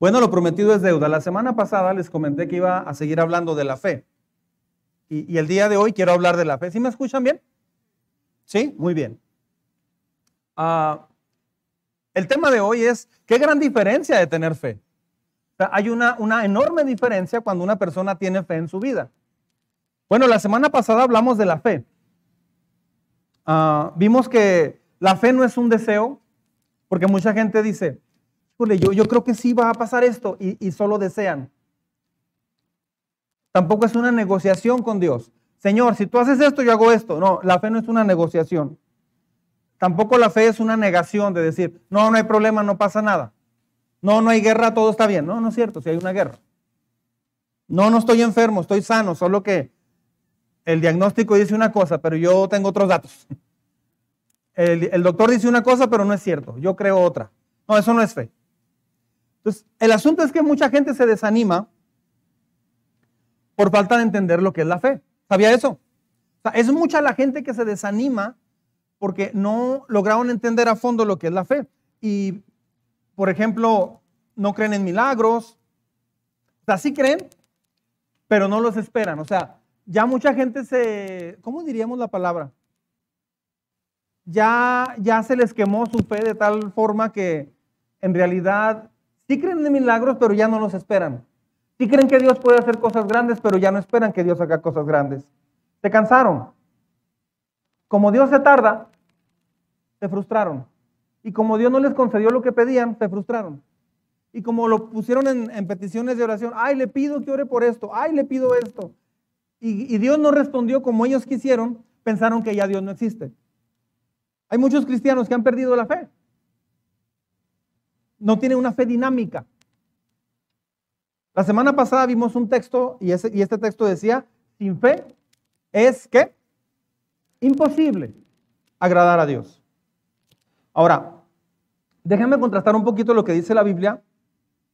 Bueno, lo prometido es deuda. La semana pasada les comenté que iba a seguir hablando de la fe. Y, el día de hoy quiero hablar de la fe. ¿Sí me escuchan bien? ¿Sí? Muy bien. Ah, el tema de hoy es, ¿qué gran diferencia de tener fe? hay una, enorme diferencia cuando una persona tiene fe en su vida. Bueno, la semana pasada hablamos de la fe. Ah, vimos que la fe no es un deseo, porque mucha gente dice, yo, creo que sí va a pasar esto y, solo desean. Tampoco es una negociación con Dios. Señor, si tú haces esto, yo hago esto. No, la fe no es una negociación. Tampoco la fe es una negación de decir, no, no hay problema, no pasa nada. No, no hay guerra, todo está bien. No, no es cierto, si hay una guerra. No, no estoy enfermo, estoy sano, solo que el diagnóstico dice una cosa, pero yo tengo otros datos. El, el doctor dice una cosa, pero no es cierto. Yo creo otra. No, eso no es fe. Entonces, el asunto es que mucha gente se desanima por falta de entender lo que es la fe. ¿Sabía eso? O sea, es mucha la gente que se desanima porque no lograron entender a fondo lo que es la fe. Y, por ejemplo, no creen en milagros. O sea, sí creen, pero no los esperan. O sea, ya mucha gente se, ¿cómo diríamos la palabra? Ya, ya se les quemó su fe de tal forma que en realidad Sí creen en milagros, pero ya no los esperan. Sí creen que Dios puede hacer cosas grandes, pero ya no esperan que Dios haga cosas grandes. Se cansaron. Como Dios se tarda, se frustraron. Y como Dios no les concedió lo que pedían, se frustraron. Y como lo pusieron en, peticiones de oración, ay, le pido que ore por esto, ay, le pido esto. y Dios no respondió como ellos quisieron, pensaron que ya Dios no existe. Hay muchos cristianos que han perdido la fe no tiene una fe dinámica. La semana pasada vimos un texto y, ese, y este texto decía, sin fe es que imposible agradar a Dios. Ahora, déjenme contrastar un poquito lo que dice la Biblia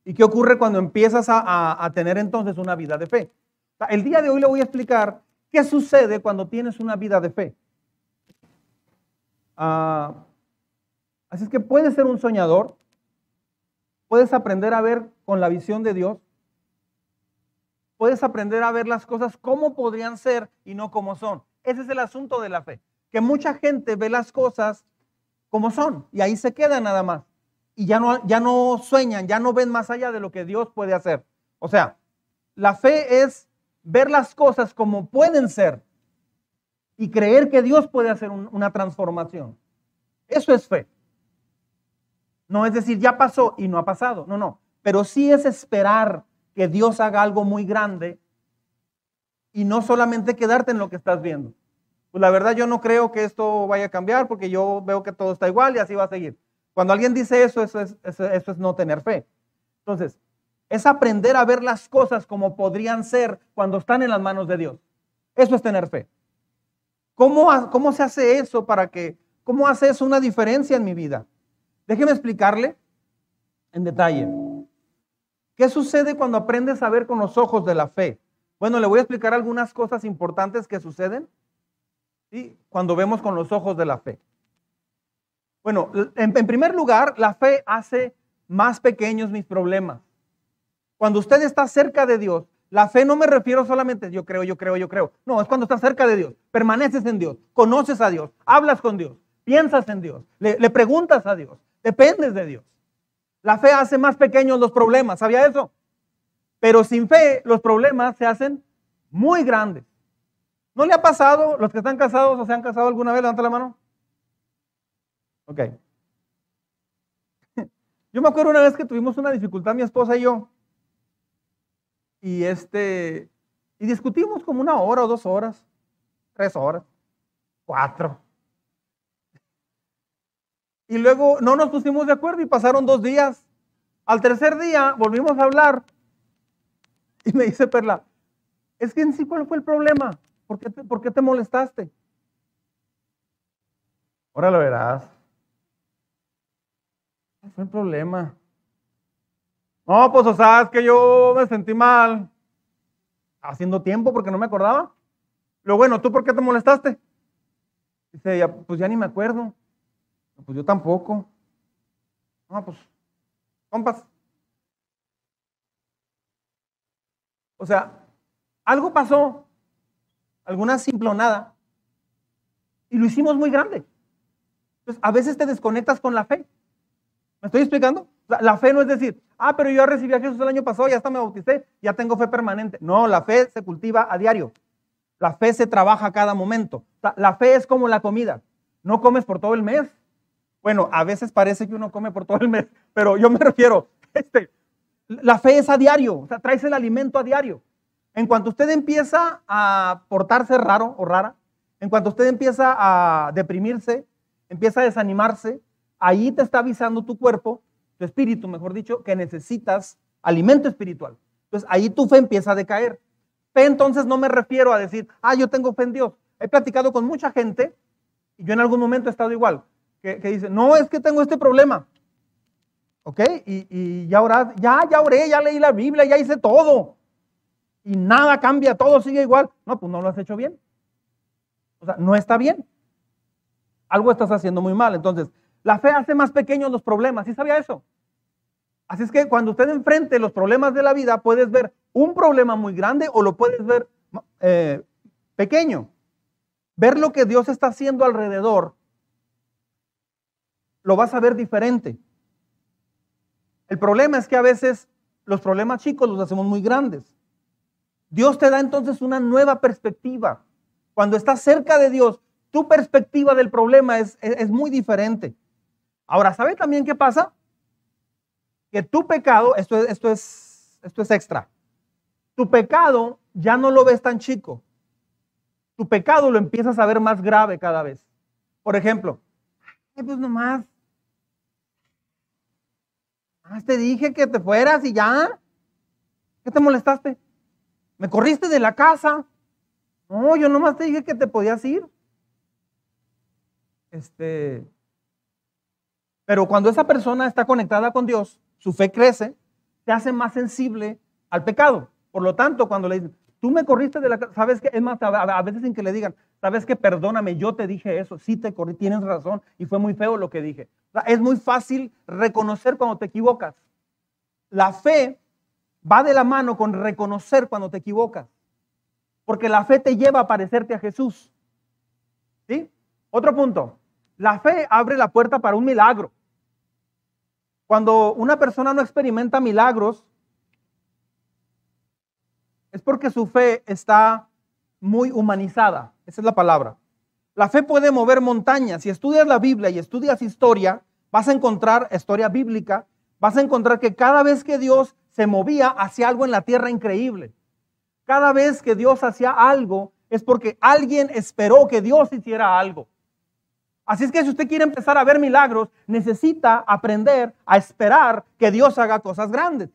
y qué ocurre cuando empiezas a, tener entonces una vida de fe. El día de hoy le voy a explicar qué sucede cuando tienes una vida de fe. Ah, así es que puedes ser un soñador, Puedes aprender a ver con la visión de Dios. Puedes aprender a ver las cosas como podrían ser y no como son. Ese es el asunto de la fe. Que mucha gente ve las cosas como son y ahí se queda nada más. Y ya no, ya no sueñan, ya no ven más allá de lo que Dios puede hacer. O sea, la fe es ver las cosas como pueden ser y creer que Dios puede hacer una transformación. Eso es fe. No es decir, ya pasó y no ha pasado. No, no. Pero sí es esperar que Dios haga algo muy grande y no solamente quedarte en lo que estás viendo. Pues la verdad yo no creo que esto vaya a cambiar porque yo veo que todo está igual y así va a seguir. Cuando alguien dice eso, eso es, eso, es no tener fe. Entonces, es aprender a ver las cosas como podrían ser cuando están en las manos de Dios. Eso es tener fe. ¿Cómo, cómo se hace eso para que, cómo hace eso una diferencia en mi vida? Déjeme explicarle en detalle. ¿Qué sucede cuando aprendes a ver con los ojos de la fe? Bueno, le voy a explicar algunas cosas importantes que suceden ¿sí? cuando vemos con los ojos de la fe. Bueno, en, primer lugar, la fe hace más pequeños mis problemas. Cuando usted está cerca de Dios, la fe no me refiero solamente yo creo, yo creo, yo creo. No, es cuando estás cerca de Dios, permaneces en Dios, conoces a Dios, hablas con Dios, piensas en Dios, le preguntas a Dios. Dependes de Dios. La fe hace más pequeños los problemas, ¿sabía eso? Pero sin fe los problemas se hacen muy grandes. ¿No le ha pasado, los que están casados o se han casado alguna vez, levanta la mano? Ok. Yo me acuerdo una vez que tuvimos una dificultad mi esposa y yo. Y este, y discutimos como una hora o dos horas, tres horas, cuatro. Y luego no nos pusimos de acuerdo y pasaron dos días. Al tercer día volvimos a hablar. Y me dice Perla, es que en sí, ¿cuál fue el problema? ¿Por qué te, por qué te molestaste? Ahora lo verás. ¿Cuál fue el problema? No, pues o sea, es que yo me sentí mal. Haciendo tiempo porque no me acordaba. Lo bueno, ¿tú por qué te molestaste? Dice pues ya ni me acuerdo. Pues yo tampoco. No, pues, compas. O sea, algo pasó, alguna simplonada, y lo hicimos muy grande. Entonces, a veces te desconectas con la fe. ¿Me estoy explicando? La fe no es decir, ah, pero yo recibí a Jesús el año pasado, ya hasta me bauticé, ya tengo fe permanente. No, la fe se cultiva a diario. La fe se trabaja a cada momento. La fe es como la comida. No comes por todo el mes. Bueno, a veces parece que uno come por todo el mes, pero yo me refiero, este, la fe es a diario, o sea, traes el alimento a diario. En cuanto usted empieza a portarse raro o rara, en cuanto usted empieza a deprimirse, empieza a desanimarse, ahí te está avisando tu cuerpo, tu espíritu, mejor dicho, que necesitas alimento espiritual. Entonces ahí tu fe empieza a decaer. Fe entonces no me refiero a decir, ah, yo tengo fe en Dios. He platicado con mucha gente, y yo en algún momento he estado igual, que, dice, no, es que tengo este problema. ¿Ok? Y, y ya, oré, ya, ya oré, ya leí la Biblia, ya hice todo. Y nada cambia, todo sigue igual. No, pues no lo has hecho bien. O sea, no está bien. Algo estás haciendo muy mal. Entonces, la fe hace más pequeños los problemas. ¿Sí sabía eso? Así es que cuando usted enfrente los problemas de la vida, puedes ver un problema muy grande o lo puedes ver eh, pequeño. Ver lo que Dios está haciendo alrededor, lo vas a ver diferente. El problema es que a veces los problemas chicos los hacemos muy grandes. Dios te da entonces una nueva perspectiva. Cuando estás cerca de Dios, tu perspectiva del problema es, es, muy diferente. Ahora, ¿sabe también qué pasa? Que tu pecado, esto, esto, es, esto es extra, tu pecado ya no lo ves tan chico. Tu pecado lo empiezas a ver más grave cada vez. Por ejemplo, pues nomás, te dije que te fueras y ya. ¿Qué te molestaste? ¿Me corriste de la casa? No, yo nomás te dije que te podías ir. Este, pero cuando esa persona está conectada con Dios, su fe crece, te hace más sensible al pecado. Por lo tanto, cuando le dicen, tú me corriste de la casa, sabes que es más, a veces en que le digan, sabes que perdóname, yo te dije eso, sí te corrí, tienes razón y fue muy feo lo que dije. Es muy fácil reconocer cuando te equivocas. La fe va de la mano con reconocer cuando te equivocas, porque la fe te lleva a parecerte a Jesús. ¿Sí? Otro punto, la fe abre la puerta para un milagro. Cuando una persona no experimenta milagros, es porque su fe está muy humanizada. Esa es la palabra. La fe puede mover montañas. Si estudias la Biblia y estudias historia, vas a encontrar historia bíblica, vas a encontrar que cada vez que Dios se movía hacia algo en la tierra increíble. Cada vez que Dios hacía algo es porque alguien esperó que Dios hiciera algo. Así es que si usted quiere empezar a ver milagros, necesita aprender a esperar que Dios haga cosas grandes.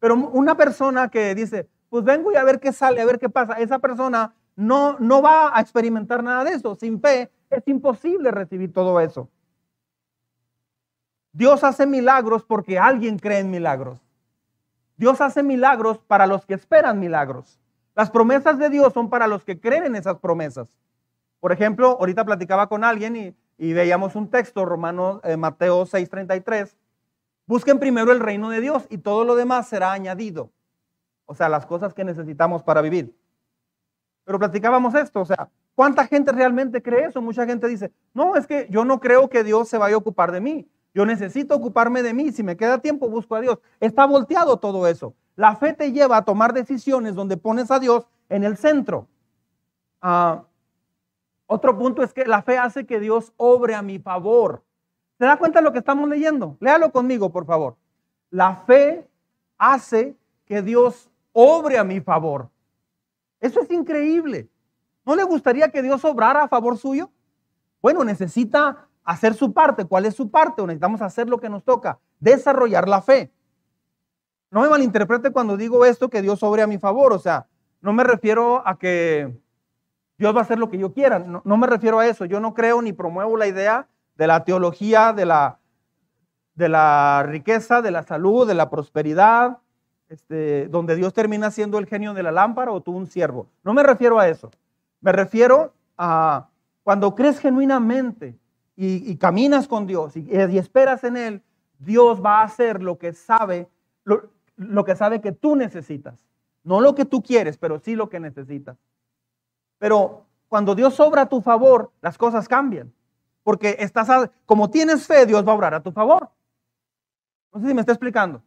Pero una persona que dice, pues vengo y a ver qué sale, a ver qué pasa, esa persona no, no va a experimentar nada de eso. Sin fe es imposible recibir todo eso. Dios hace milagros porque alguien cree en milagros. Dios hace milagros para los que esperan milagros. Las promesas de Dios son para los que creen en esas promesas. Por ejemplo, ahorita platicaba con alguien y, veíamos un texto, Romano, eh, Mateo 6:33. Busquen primero el reino de Dios y todo lo demás será añadido. O sea, las cosas que necesitamos para vivir. Pero platicábamos esto, o sea, ¿cuánta gente realmente cree eso? Mucha gente dice, no, es que yo no creo que Dios se vaya a ocupar de mí. Yo necesito ocuparme de mí. Si me queda tiempo, busco a Dios. Está volteado todo eso. La fe te lleva a tomar decisiones donde pones a Dios en el centro. Ah, otro punto es que la fe hace que Dios obre a mi favor. ¿Se da cuenta de lo que estamos leyendo? Léalo conmigo, por favor. La fe hace que Dios obre a mi favor. Eso es increíble. ¿No le gustaría que Dios obrara a favor suyo? Bueno, necesita hacer su parte. ¿Cuál es su parte? necesitamos hacer lo que nos toca, desarrollar la fe. No me malinterprete cuando digo esto, que Dios obre a mi favor. O sea, no me refiero a que Dios va a hacer lo que yo quiera. No, me refiero a eso. Yo no creo ni promuevo la idea de la teología, de la, de la riqueza, de la salud, de la prosperidad, este, donde Dios termina siendo el genio de la lámpara o tú un siervo. No me refiero a eso. Me refiero a cuando crees genuinamente y, caminas con Dios y, esperas en Él, Dios va a hacer lo que sabe, lo, que sabe que tú necesitas. No lo que tú quieres, pero sí lo que necesitas. Pero cuando Dios obra a tu favor, las cosas cambian. Porque estás, como tienes fe, Dios va a obrar a tu favor. No sé si me está explicando.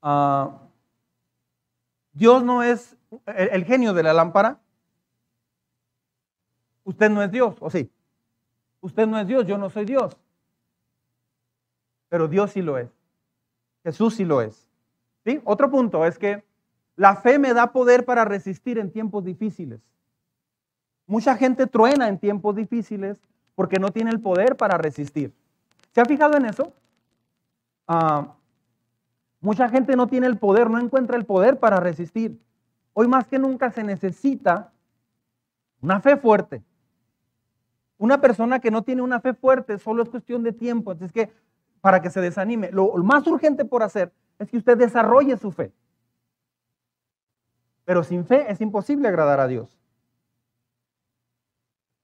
Ah, Dios no es el, genio de la lámpara. Usted no es Dios, ¿o sí? Usted no es Dios, yo no soy Dios. Pero Dios sí lo es. Jesús sí lo es. Otro punto es que la fe me da poder para resistir en tiempos difíciles. Mucha gente truena en tiempos difíciles porque no tiene el poder para resistir. ¿Se ha fijado en eso? Ah, mucha gente no tiene el poder, no encuentra el poder para resistir. Hoy más que nunca se necesita una fe fuerte. Una persona que no tiene una fe fuerte solo es cuestión de tiempo. Entonces, que para que se desanime, lo más urgente por hacer es que usted desarrolle su fe. Pero sin fe es imposible agradar a Dios.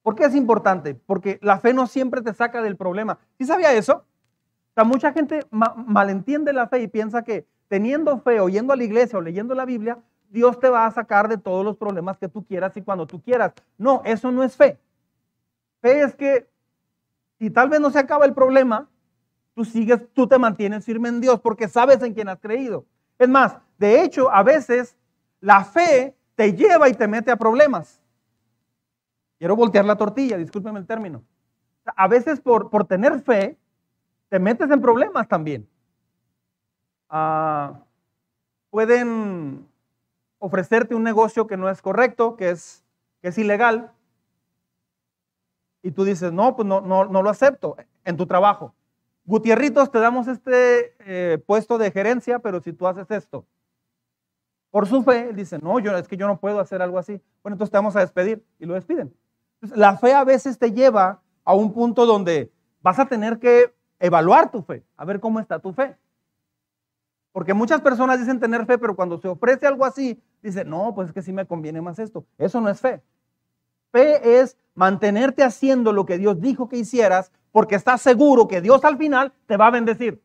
¿Por qué es importante? Porque la fe no siempre te saca del problema. ¿Sí sabía eso? O sea, mucha gente malentiende la fe y piensa que teniendo fe, oyendo a la iglesia o leyendo la Biblia, Dios te va a sacar de todos los problemas que tú quieras y cuando tú quieras. No, eso no es fe. Fe es que si tal vez no se acaba el problema, tú sigues, tú te mantienes firme en Dios porque sabes en quién has creído. Es más, de hecho, a veces la fe te lleva y te mete a problemas. Quiero voltear la tortilla, discúlpeme el término. A veces por, por tener fe, te metes en problemas también. Ah, pueden ofrecerte un negocio que no es correcto, que es, que es ilegal, y tú dices, no, pues no, no, no lo acepto en tu trabajo. Gutierritos, te damos este eh, puesto de gerencia, pero si tú haces esto, por su fe, él dice, no, es que yo no puedo hacer algo así. Bueno, entonces te vamos a despedir y lo despiden. la fe a veces te lleva a un punto donde vas a tener que evaluar tu fe, a ver cómo está tu fe. Porque muchas personas dicen tener fe, pero cuando se ofrece algo así, dicen, no, pues es que sí me conviene más esto. Eso no es fe. Fe es mantenerte haciendo lo que Dios dijo que hicieras porque estás seguro que Dios al final te va a bendecir.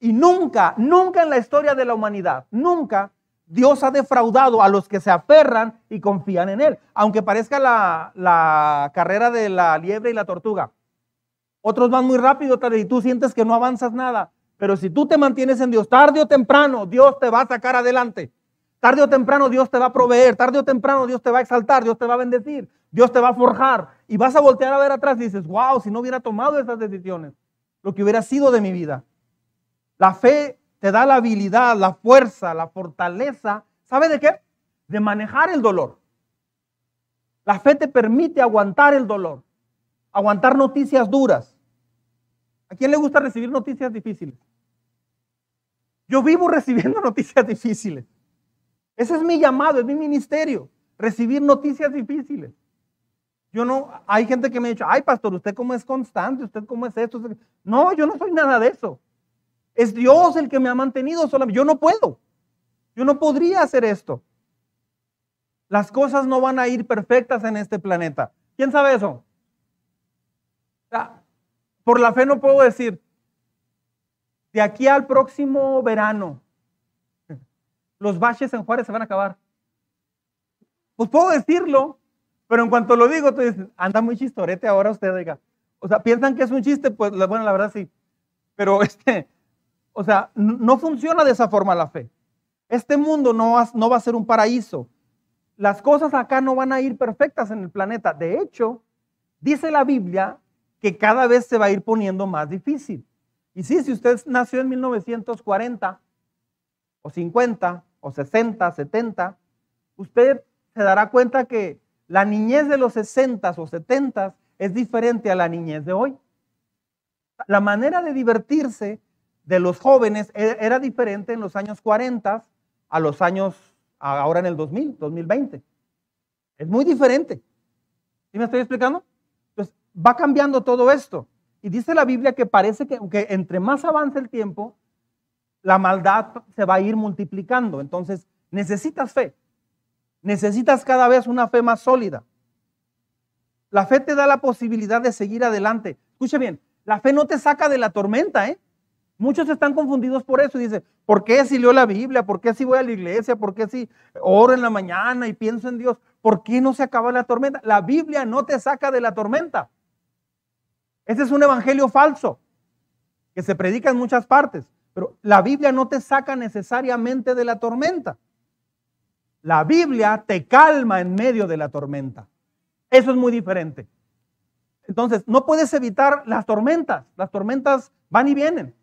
Y nunca, nunca en la historia de la humanidad, nunca Dios ha defraudado a los que se aferran y confían en Él. Aunque parezca la, carrera de la liebre y la tortuga. Otros van muy rápido y tú sientes que no avanzas nada. Pero si tú te mantienes en Dios, tarde o temprano, Dios te va a sacar adelante. Tarde o temprano Dios te va a proveer, tarde o temprano Dios te va a exaltar, Dios te va a bendecir, Dios te va a forjar. Y vas a voltear a ver atrás y dices, wow, si no hubiera tomado esas decisiones, lo que hubiera sido de mi vida. La fe te da la habilidad, la fuerza, la fortaleza, ¿sabe de qué? De manejar el dolor. La fe te permite aguantar el dolor, aguantar noticias duras. ¿A quién le gusta recibir noticias difíciles? Yo vivo recibiendo noticias difíciles. Ese es mi llamado, es mi ministerio, recibir noticias difíciles. Yo no, hay gente que me ha dicho, ay pastor, usted cómo es constante, usted cómo es esto. No, yo no soy nada de eso. Es Dios el que me ha mantenido solamente. Yo no puedo. Yo no podría hacer esto. Las cosas no van a ir perfectas en este planeta. ¿Quién sabe eso? por la fe no puedo decir, de aquí al próximo verano, los baches en Juárez se van a acabar. Pues puedo decirlo, pero en cuanto lo digo, tú dices, anda muy chistorete ahora usted, diga. O sea, piensan que es un chiste, pues bueno, la verdad sí. Pero este, o sea, no funciona de esa forma la fe. Este mundo no va, no va a ser un paraíso. Las cosas acá no van a ir perfectas en el planeta. De hecho, dice la Biblia que cada vez se va a ir poniendo más difícil. Y sí, si usted nació en 1940 o 50 o 60, 70, usted se dará cuenta que la niñez de los 60 o 70 es diferente a la niñez de hoy. La manera de divertirse de los jóvenes e-, era diferente en los años 40 a los años, ahora en el 2000, 2020. Es muy diferente. ¿Sí me estoy explicando? Entonces, va cambiando todo esto. Y dice la Biblia que parece que, que entre más avance el tiempo, la maldad se va a ir multiplicando. Entonces, necesitas fe. Necesitas cada vez una fe más sólida. La fe te da la posibilidad de seguir adelante. Escuche bien, la fe no te saca de la tormenta, ¿eh? Muchos están confundidos por eso y dicen, ¿por qué si leo la Biblia? ¿Por qué si voy a la iglesia? ¿Por qué si oro en la mañana y pienso en Dios? ¿Por qué no se acaba la tormenta? La Biblia no te saca de la tormenta. Ese es un evangelio falso que se predica en muchas partes, pero la Biblia no te saca necesariamente de la tormenta. La Biblia te calma en medio de la tormenta. Eso es muy diferente. Entonces, no puedes evitar las tormentas. Las tormentas van y vienen.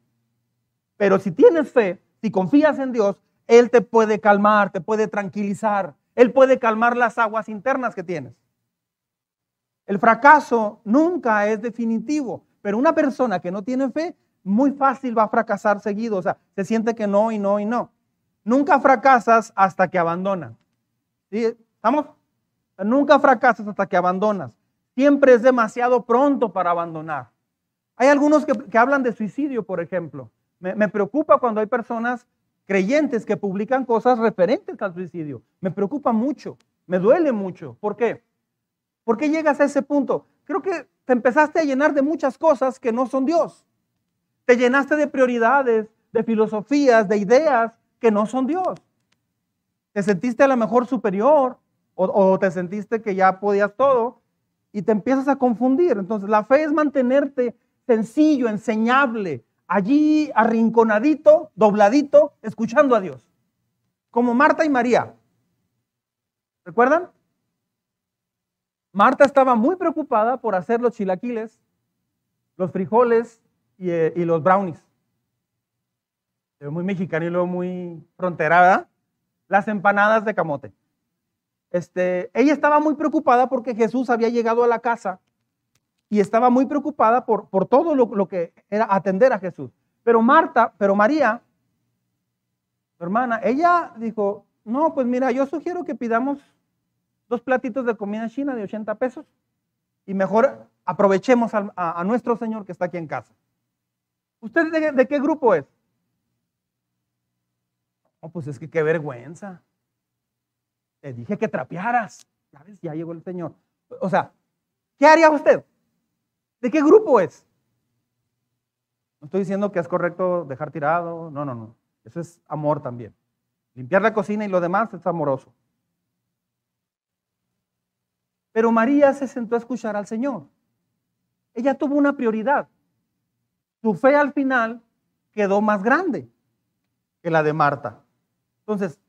Pero si tienes fe, si confías en Dios, Él te puede calmar, te puede tranquilizar. Él puede calmar las aguas internas que tienes. El fracaso nunca es definitivo, pero una persona que no tiene fe, muy fácil va a fracasar seguido. O sea, se siente que no y no y no. Nunca fracasas hasta que abandonas. ¿Sí? ¿Estamos? Nunca fracasas hasta que abandonas. Siempre es demasiado pronto para abandonar. Hay algunos que, hablan de suicidio, por ejemplo. me preocupa cuando hay personas creyentes que publican cosas referentes al suicidio. Me preocupa mucho, me duele mucho. ¿Por qué? ¿Por qué llegas a ese punto? Creo que te empezaste a llenar de muchas cosas que no son Dios. Te llenaste de prioridades, de filosofías, de ideas que no son Dios. Te sentiste a lo mejor superior o, o te sentiste que ya podías todo y te empiezas a confundir. Entonces la fe es mantenerte sencillo, enseñable, allí arrinconadito, dobladito, escuchando a Dios. Como Marta y María. ¿Recuerdan? Marta estaba muy preocupada por hacer los chilaquiles, los frijoles y, eh, los brownies. Muy mexicano y luego muy fronterada. Las empanadas de camote. Este, ella estaba muy preocupada porque Jesús había llegado a la casa y estaba muy preocupada por, por todo lo, que era atender a Jesús. Pero Marta, pero María, su hermana, ella dijo, no, pues mira, yo sugiero que pidamos dos platitos de comida china de 80 pesos y mejor aprovechemos a, nuestro Señor que está aquí en casa. ¿Usted de, qué grupo es? Oh, pues es que qué vergüenza. Te dije que trapearas. Ya ya llegó el Señor. O sea, ¿qué haría usted? ¿De qué grupo es? No estoy diciendo que es correcto dejar tirado, no, no, no. Eso es amor también. Limpiar la cocina y lo demás es amoroso. Pero María se sentó a escuchar al Señor. Ella tuvo una prioridad. Su fe al final quedó más grande que la de Marta. Entonces,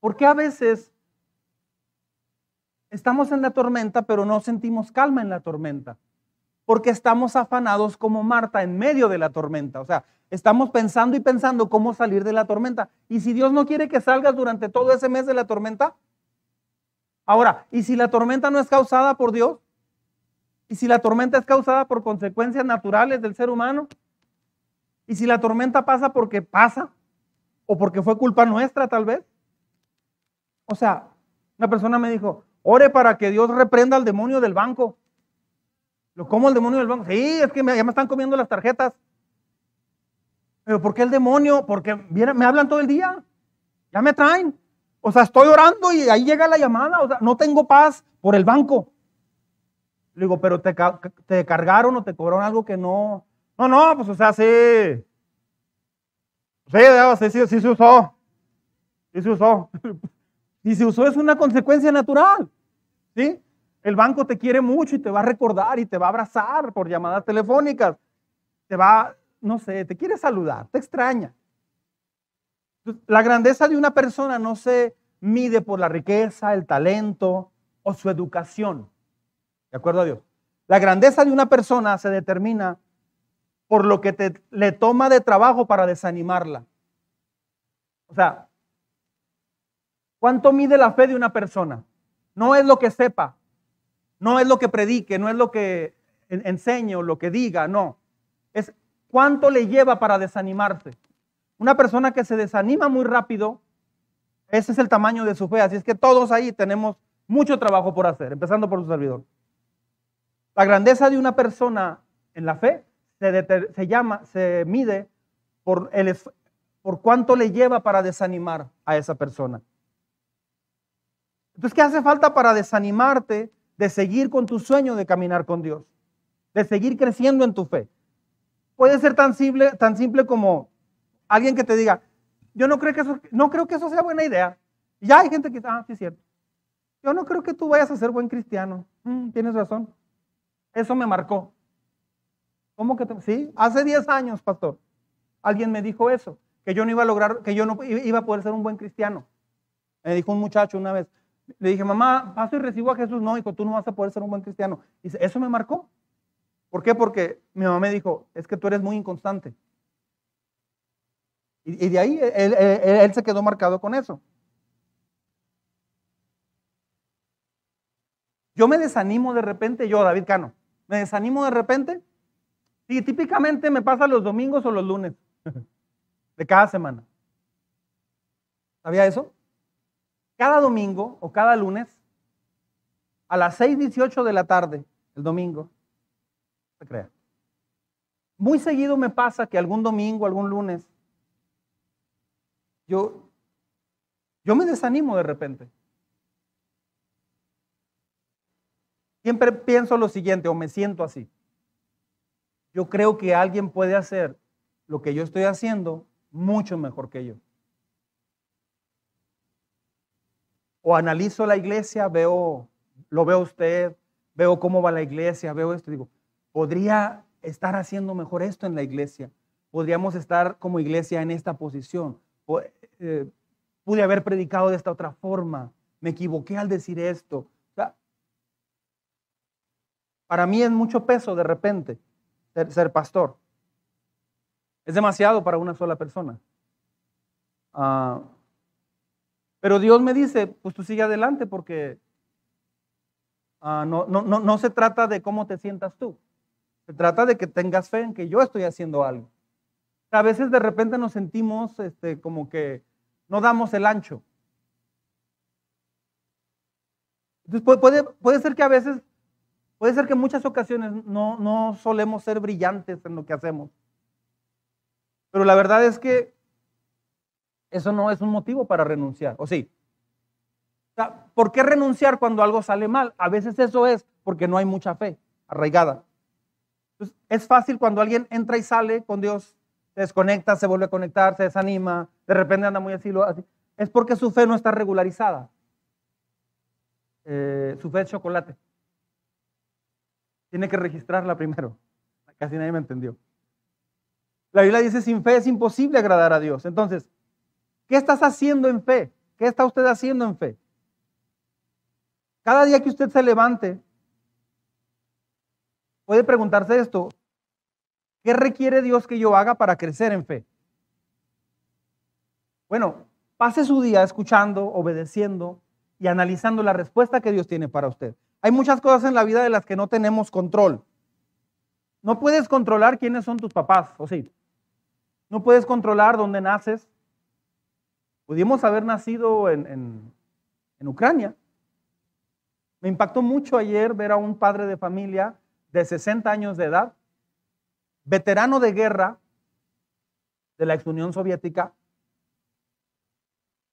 ¿por qué a veces Estamos en la tormenta, pero no sentimos calma en la tormenta, porque estamos afanados como Marta en medio de la tormenta. O sea, estamos pensando y pensando cómo salir de la tormenta. Y si Dios no quiere que salgas durante todo ese mes de la tormenta, ahora, ¿y si la tormenta no es causada por Dios? ¿Y si la tormenta es causada por consecuencias naturales del ser humano? ¿Y si la tormenta pasa porque pasa? ¿O porque fue culpa nuestra tal vez? O sea, una persona me dijo, Ore para que Dios reprenda al demonio del banco. ¿Lo como el demonio del banco? Sí, es que ya me están comiendo las tarjetas. Pero ¿por qué el demonio? Porque me hablan todo el día. Ya me traen. O sea, estoy orando y ahí llega la llamada. O sea, no tengo paz por el banco. Le digo, pero te, te cargaron o te cobraron algo que no. No, no, pues o sea, sí. Sí, sí, sí se usó. Sí se usó. Y se usó es una consecuencia natural. ¿Sí? El banco te quiere mucho y te va a recordar y te va a abrazar por llamadas telefónicas. Te va, no sé, te quiere saludar, te extraña. La grandeza de una persona no se mide por la riqueza, el talento o su educación. ¿De acuerdo a Dios? La grandeza de una persona se determina por lo que te, le toma de trabajo para desanimarla. O sea, ¿Cuánto mide la fe de una persona? No es lo que sepa, no es lo que predique, no es lo que enseñe o lo que diga, no. Es cuánto le lleva para desanimarse. Una persona que se desanima muy rápido, ese es el tamaño de su fe. Así es que todos ahí tenemos mucho trabajo por hacer, empezando por su servidor. La grandeza de una persona en la fe se, se llama, se mide por, el, por cuánto le lleva para desanimar a esa persona. Entonces, ¿qué hace falta para desanimarte de seguir con tu sueño de caminar con Dios? De seguir creciendo en tu fe. puede ser tan simple, tan simple como alguien que te diga, yo no creo que eso, no creo que eso sea buena idea. ya hay gente que ah, sí es cierto. Yo no creo que tú vayas a ser buen cristiano. Mm, tienes razón. Eso me marcó. ¿Cómo que te, sí? Hace 10 años, pastor, alguien me dijo eso, que yo no iba a lograr, que yo no iba a poder ser un buen cristiano. Me dijo un muchacho una vez. Le dije, mamá, paso y recibo a Jesús. No, hijo, tú no vas a poder ser un buen cristiano. Dice, eso me marcó. ¿Por qué? Porque mi mamá me dijo, es que tú eres muy inconstante. Y, de ahí él, se quedó marcado con eso. Yo me desanimo de repente, yo, David Cano, me desanimo de repente. Y típicamente me pasa los domingos o los lunes de cada semana. ¿Sabía eso? Cada domingo o cada lunes, a las 6.18 de la tarde, el domingo, crea. Muy seguido me pasa que algún domingo, algún lunes, yo, yo me desanimo de repente. Siempre pienso lo siguiente o me siento así. Yo creo que alguien puede hacer lo que yo estoy haciendo mucho mejor que yo. O analizo la iglesia, veo, lo veo usted, veo cómo va la iglesia, veo esto, digo, podría estar haciendo mejor esto en la iglesia. Podríamos estar como iglesia en esta posición. Eh, pude haber predicado de esta otra forma. Me equivoqué al decir esto. Para mí es mucho peso de repente ser, pastor. Es demasiado para una sola persona. Ah, pero Dios me dice, pues tú sigue adelante porque ah, no, no, no, no se trata de cómo te sientas tú. Se trata de que tengas fe en que yo estoy haciendo algo. A veces de repente nos sentimos este, como que no damos el ancho. Entonces puede, puede ser que a veces, puede ser que en muchas ocasiones no, no solemos ser brillantes en lo que hacemos. Pero la verdad es que eso no es un motivo para renunciar, ¿o sí? ¿Por qué renunciar cuando algo sale mal? A veces eso es porque no hay mucha fe arraigada es fácil cuando alguien entra y sale con Dios, se desconecta, se vuelve a conectar, se desanima, de repente anda muy así. así. Es porque su fe no está regularizada. Eh, su fe es chocolate. Tiene que registrarla primero. Casi nadie me entendió. La Biblia dice, sin fe es imposible agradar a Dios. Entonces, ¿qué estás haciendo en fe? ¿Qué está usted haciendo en fe? Cada día que usted se levante, puede preguntarse esto, ¿qué requiere Dios que yo haga para crecer en fe? Bueno, pase su día escuchando, obedeciendo y analizando la respuesta que Dios tiene para usted. Hay muchas cosas en la vida de las que no tenemos control. No puedes controlar quiénes son tus papás, ¿o sí? No puedes controlar dónde naces. Pudimos haber nacido en, en Ucrania. Me impactó mucho ayer ver a un padre de familia de 60 años de edad, veterano de guerra de la ex Unión Soviética,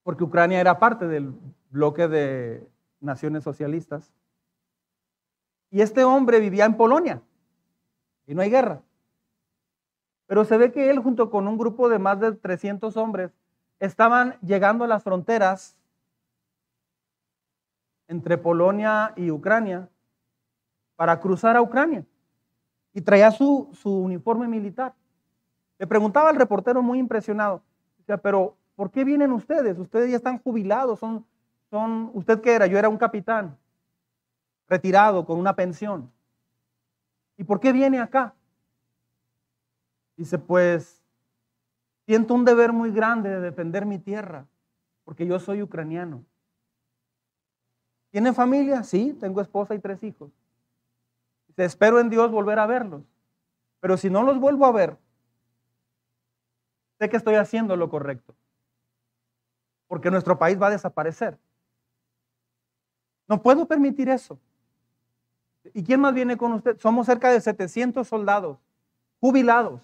porque Ucrania era parte del bloque de naciones socialistas. Y este hombre vivía en Polonia y no hay guerra. Pero se ve que él junto con un grupo de más de 300 hombres estaban llegando a las fronteras entre Polonia y Ucrania para cruzar a Ucrania y traía su, uniforme militar. Le preguntaba al reportero muy impresionado, pero ¿por qué vienen ustedes? Ustedes ya están jubilados, son, son, ¿usted qué era? Yo era un capitán, retirado, con una pensión. ¿Y por qué viene acá? Dice, pues siento un deber muy grande de defender mi tierra, porque yo soy ucraniano. ¿Tiene familia? Sí, tengo esposa y tres hijos espero en Dios volver a verlos. Pero si no los vuelvo a ver, sé que estoy haciendo lo correcto. Porque nuestro país va a desaparecer. No puedo permitir eso. ¿Y quién más viene con usted? Somos cerca de 700 soldados jubilados.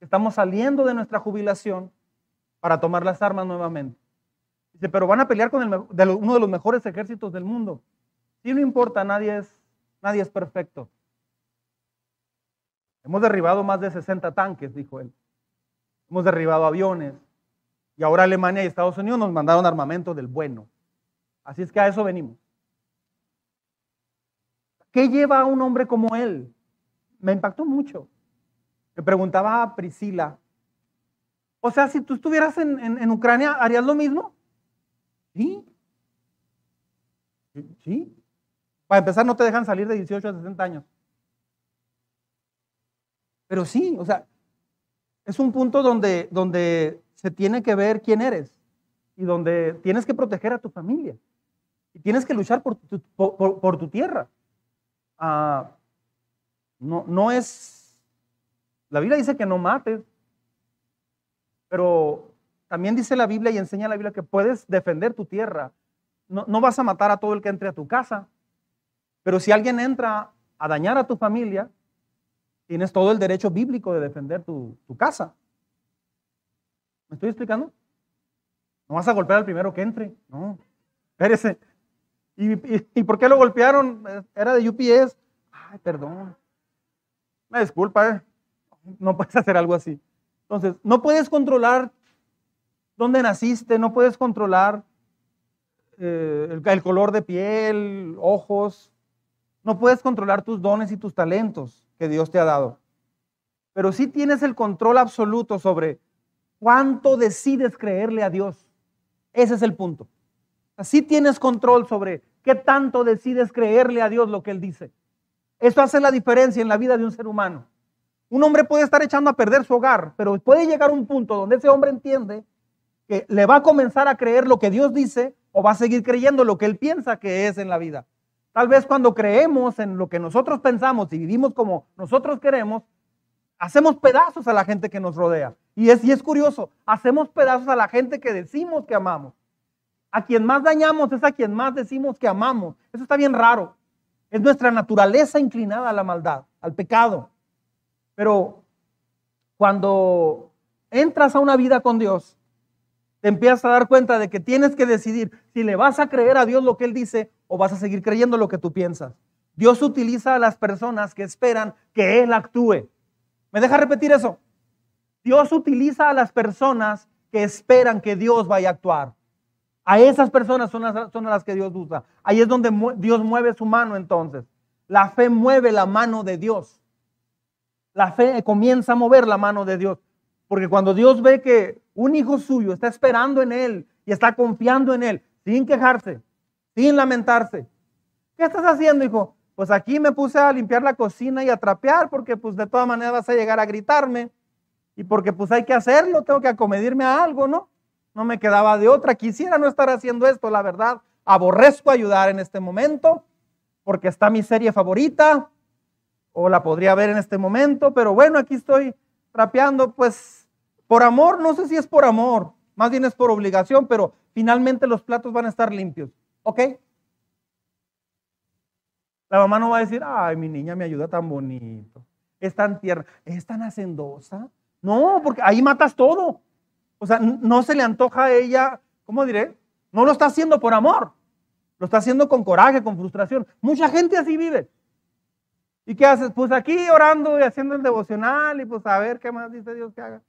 Estamos saliendo de nuestra jubilación para tomar las armas nuevamente. Dice, pero van a pelear con uno de los mejores ejércitos del mundo. Si no importa, nadie es Nadie es perfecto. Hemos derribado más de 60 tanques, dijo él. Hemos derribado aviones. Y ahora Alemania y Estados Unidos nos mandaron armamento del bueno. Así es que a eso venimos. ¿Qué lleva a un hombre como él? Me impactó mucho. Me preguntaba a Priscila. O sea, si tú estuvieras en, Ucrania, ¿harías lo mismo? Sí. Sí. Para empezar, no te dejan salir de 18 a 60 años. Pero sí, o sea, es un punto donde, donde se tiene que ver quién eres y donde tienes que proteger a tu familia y tienes que luchar por, tu tierra. No, no es, la Biblia dice que no mates, pero también dice la Biblia y enseña la Biblia que puedes defender tu tierra. No, no vas a matar a todo el que entre a tu casa, pero si alguien entra a dañar a tu familia, tienes todo el derecho bíblico de defender tu, casa. ¿Me estoy explicando? No vas a golpear al primero que entre. No. Espérese. ¿Y, y, por qué lo golpearon? Era de UPS. Ay, perdón. Me disculpa, ¿eh? No puedes hacer algo así. Entonces, no puedes controlar dónde naciste, no puedes controlar eh, el color de piel, ojos. No puedes controlar tus dones y tus talentos que Dios te ha dado. Pero sí tienes el control absoluto sobre cuánto decides creerle a Dios. Ese es el punto. Así tienes control sobre qué tanto decides creerle a Dios lo que Él dice. Eso hace la diferencia en la vida de un ser humano. Un hombre puede estar echando a perder su hogar, pero puede llegar a un punto donde ese hombre entiende que le va a comenzar a creer lo que Dios dice o va a seguir creyendo lo que él piensa que es en la vida. Tal vez cuando creemos en lo que nosotros pensamos y vivimos como nosotros queremos, hacemos pedazos a la gente que nos rodea. Y es, y es curioso, hacemos pedazos a la gente que decimos que amamos. A quien más dañamos es a quien más decimos que amamos. Eso está bien raro. Es nuestra naturaleza inclinada a la maldad, al pecado. Pero cuando entras a una vida con Dios, te empiezas a dar cuenta de que tienes que decidir si le vas a creer a Dios lo que Él dice o vas a seguir creyendo lo que tú piensas. Dios utiliza a las personas que esperan que Él actúe. ¿Me deja repetir eso? Dios utiliza a las personas que esperan que Dios vaya a actuar. A esas personas son las, las que Dios usa. Ahí es donde Dios mueve su mano entonces. La fe mueve la mano de Dios. La fe comienza a mover la mano de Dios. Porque cuando Dios ve que un hijo suyo está esperando en Él y está confiando en Él, sin quejarse, sin lamentarse, ¿qué estás haciendo, hijo? Pues aquí me puse a limpiar la cocina y a trapear porque pues de todas maneras vas a llegar a gritarme y porque pues hay que hacerlo, tengo que acomedirme a algo, ¿no? No me quedaba de otra, quisiera no estar haciendo esto, la verdad, aborrezco ayudar en este momento porque está mi serie favorita o la podría ver en este momento, pero bueno, aquí estoy trapeando, pues por amor, no sé si es por amor, más bien es por obligación, pero finalmente los platos van a estar limpios. ¿Ok? La mamá no va a decir, ay, mi niña me ayuda tan bonito, es tan tierna, es tan hacendosa. No, porque ahí matas todo. O sea, no se le antoja a ella, ¿cómo diré? No lo está haciendo por amor, lo está haciendo con coraje, con frustración. Mucha gente así vive. ¿Y qué haces? Pues aquí orando y haciendo el devocional y pues a ver qué más dice Dios que haga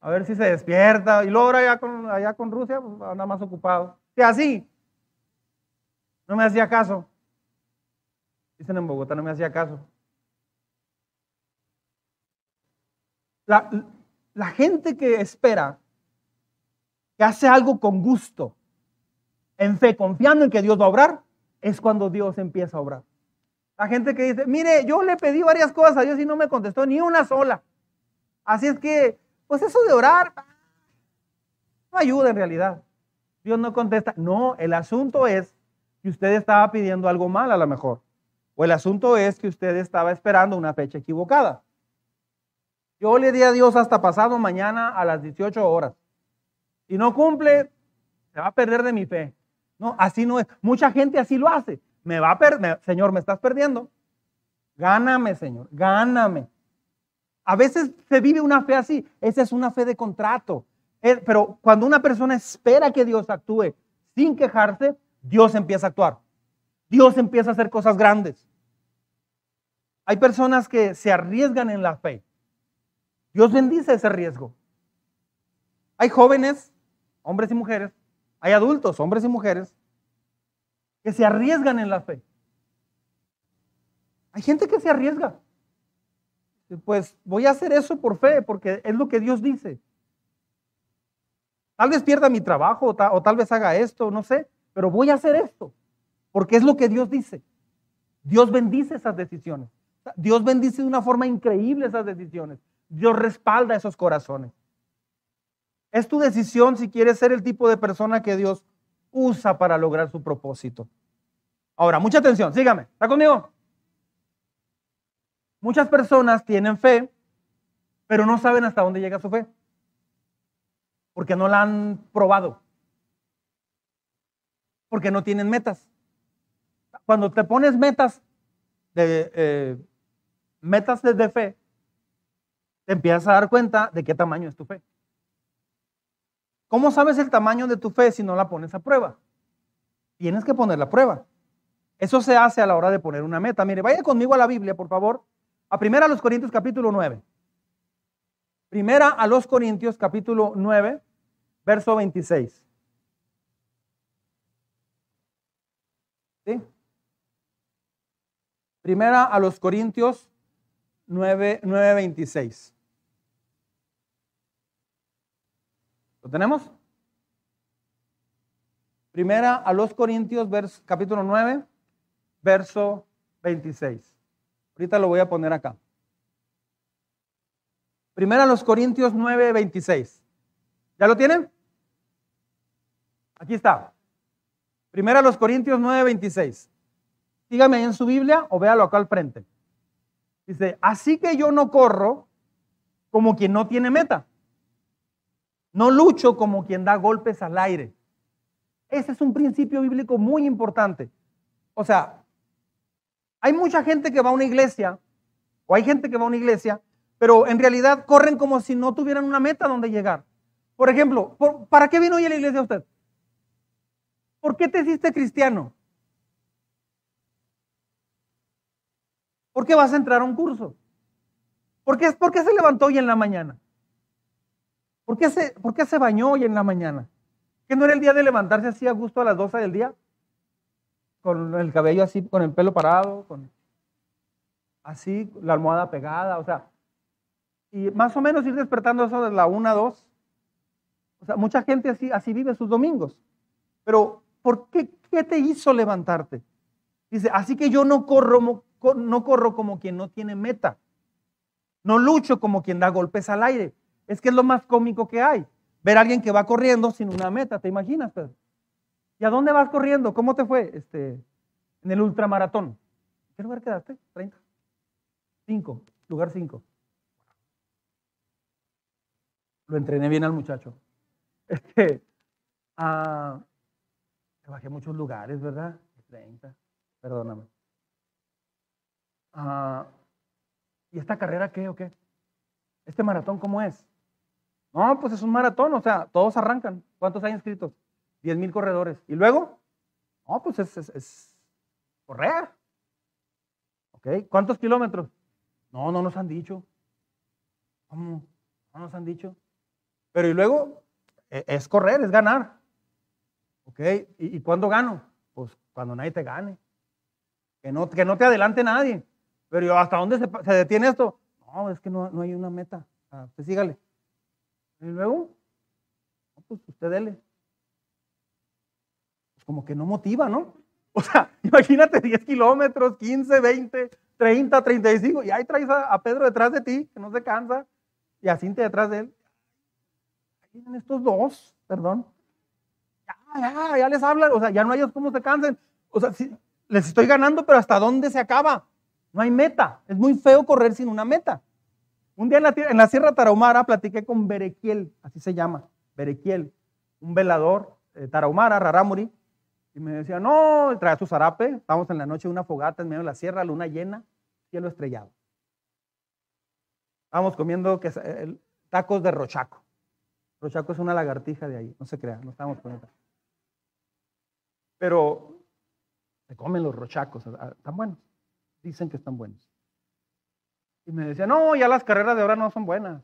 a ver si se despierta. Y luego allá con, allá con Rusia, pues anda más ocupado. Y así, no me hacía caso. Dicen en Bogotá, no me hacía caso. La, gente que espera, que hace algo con gusto, en fe, confiando en que Dios va a obrar, es cuando Dios empieza a obrar. La gente que dice, mire, yo le pedí varias cosas a Dios y no me contestó ni una sola. Así es que pues eso de orar no ayuda en realidad. Dios no contesta. No, el asunto es que usted estaba pidiendo algo mal a lo mejor. O el asunto es que usted estaba esperando una fecha equivocada. Yo le di a Dios hasta pasado mañana a las 18 horas. Si no cumple, se va a perder de mi fe. No, así no es. Mucha gente así lo hace. Me va a perder, Señor, me estás perdiendo. Gáname, Señor, gáname. A veces se vive una fe así. Esa es una fe de contrato. Eh, pero cuando una persona espera que Dios actúe sin quejarse, Dios empieza a actuar. Dios empieza a hacer cosas grandes. Hay personas que se arriesgan en la fe. Dios bendice ese riesgo. Hay jóvenes, hombres y mujeres, hay adultos, hombres y mujeres, que se arriesgan en la fe. Hay gente que se arriesga. Pues voy a hacer eso por fe, porque es lo que Dios dice. Tal vez pierda mi trabajo o tal, vez haga esto, no sé, pero voy a hacer esto, porque es lo que Dios dice. Dios bendice esas decisiones. Dios bendice de una forma increíble esas decisiones. Dios respalda esos corazones. Es tu decisión si quieres ser el tipo de persona que Dios usa para lograr su propósito. Ahora, mucha atención, sígame, ¿está conmigo? Muchas personas tienen fe, pero no saben hasta dónde llega su fe, porque no la han probado, porque no tienen metas. Cuando te pones metas de eh, metas de fe, empiezas a dar cuenta de qué tamaño es tu fe. ¿Cómo sabes el tamaño de tu fe si no la pones a prueba? Tienes que poner la prueba. Eso se hace a la hora de poner una meta. Mire, vaya conmigo a la Biblia, por favor. A primera a los Corintios capítulo 9. Primera a los Corintios capítulo 9, verso 26. ¿Sí? Primera a los Corintios 9, 9 26. ¿Lo tenemos? Primera a los Corintios, capítulo 9, verso 26. Ahorita lo voy a poner acá. Primera a los Corintios 9, 26. ¿Ya lo tienen? Aquí está. Primera a los Corintios 9, 26. Sígame ahí en su Biblia o véalo acá al frente. Dice, así que yo no corro como quien no tiene meta. No lucho como quien da golpes al aire. Ese es un principio bíblico muy importante. O sea, hay mucha gente que va a una iglesia, o hay gente que va a una iglesia, pero en realidad corren como si no tuvieran una meta donde llegar. Por ejemplo, ¿para qué vino hoy a la iglesia usted? ¿Por qué te hiciste cristiano? ¿Por qué vas a entrar a un curso? ¿Por qué, ¿Por qué se levantó hoy en la mañana? ¿Por qué, se, ¿Por qué se bañó hoy en la mañana? ¿Que no era el día de levantarse así a gusto a las 12 del día? Con el cabello así, con el pelo parado, con así, la almohada pegada, o sea, y más o menos ir despertando eso de la 1 a 2. O sea, mucha gente así, así vive sus domingos. Pero, ¿por qué? ¿Qué te hizo levantarte? Dice, así que yo no corro, no corro como quien no tiene meta. No lucho como quien da golpes al aire. Es que es lo más cómico que hay. Ver a alguien que va corriendo sin una meta, ¿te imaginas, Pedro? ¿Y a dónde vas corriendo? ¿Cómo te fue este, en el ultramaratón? ¿Qué lugar quedaste? ¿30? 5, lugar 5. Lo entrené bien al muchacho. Este, ah, bajé muchos lugares, ¿verdad? 30, perdóname. Ah, ¿Y esta carrera qué o qué? ¿Este maratón cómo es? No, pues es un maratón, o sea, todos arrancan. ¿Cuántos hay inscritos? 10 mil corredores. ¿Y luego? No, pues es, correr. ¿Ok? ¿Cuántos kilómetros? No, no nos han dicho. ¿Cómo? No nos han dicho. Pero y luego e, es correr, es ganar. ¿Ok? ¿Y, cuándo gano? Pues cuando nadie te gane. Que no, que no te adelante nadie. Pero ¿hasta dónde se, detiene esto? No, es que no, hay una meta. Ah, sígale. Y luego, pues usted dele. Pues como que no motiva, ¿no? O sea, imagínate 10 kilómetros, 15, 20, 30, 35, y ahí traes a, Pedro detrás de ti, que no se cansa, y a Cintia detrás de él. Ahí vienen estos dos, perdón. Ya, ya, ya les hablan, o sea, ya no hay cómo se cansen. O sea, les estoy ganando, pero ¿hasta dónde se acaba? No hay meta. Es muy feo correr sin una meta. Un día en la, Sierra Tarahumara platiqué con Berequiel, así se llama, Berequiel, un velador, eh, Tarahumara, Raramuri, y me decía, no, trae su zarape, estamos en la noche de una fogata en medio de la sierra, luna llena, cielo estrellado. Estábamos comiendo que, tacos de rochaco. Rochaco es una lagartija de ahí, no se crea, no estamos comiendo. Pero se comen los rochacos, están buenos. Dicen que están buenos. Y me decía, no, ya las carreras de ahora no son buenas.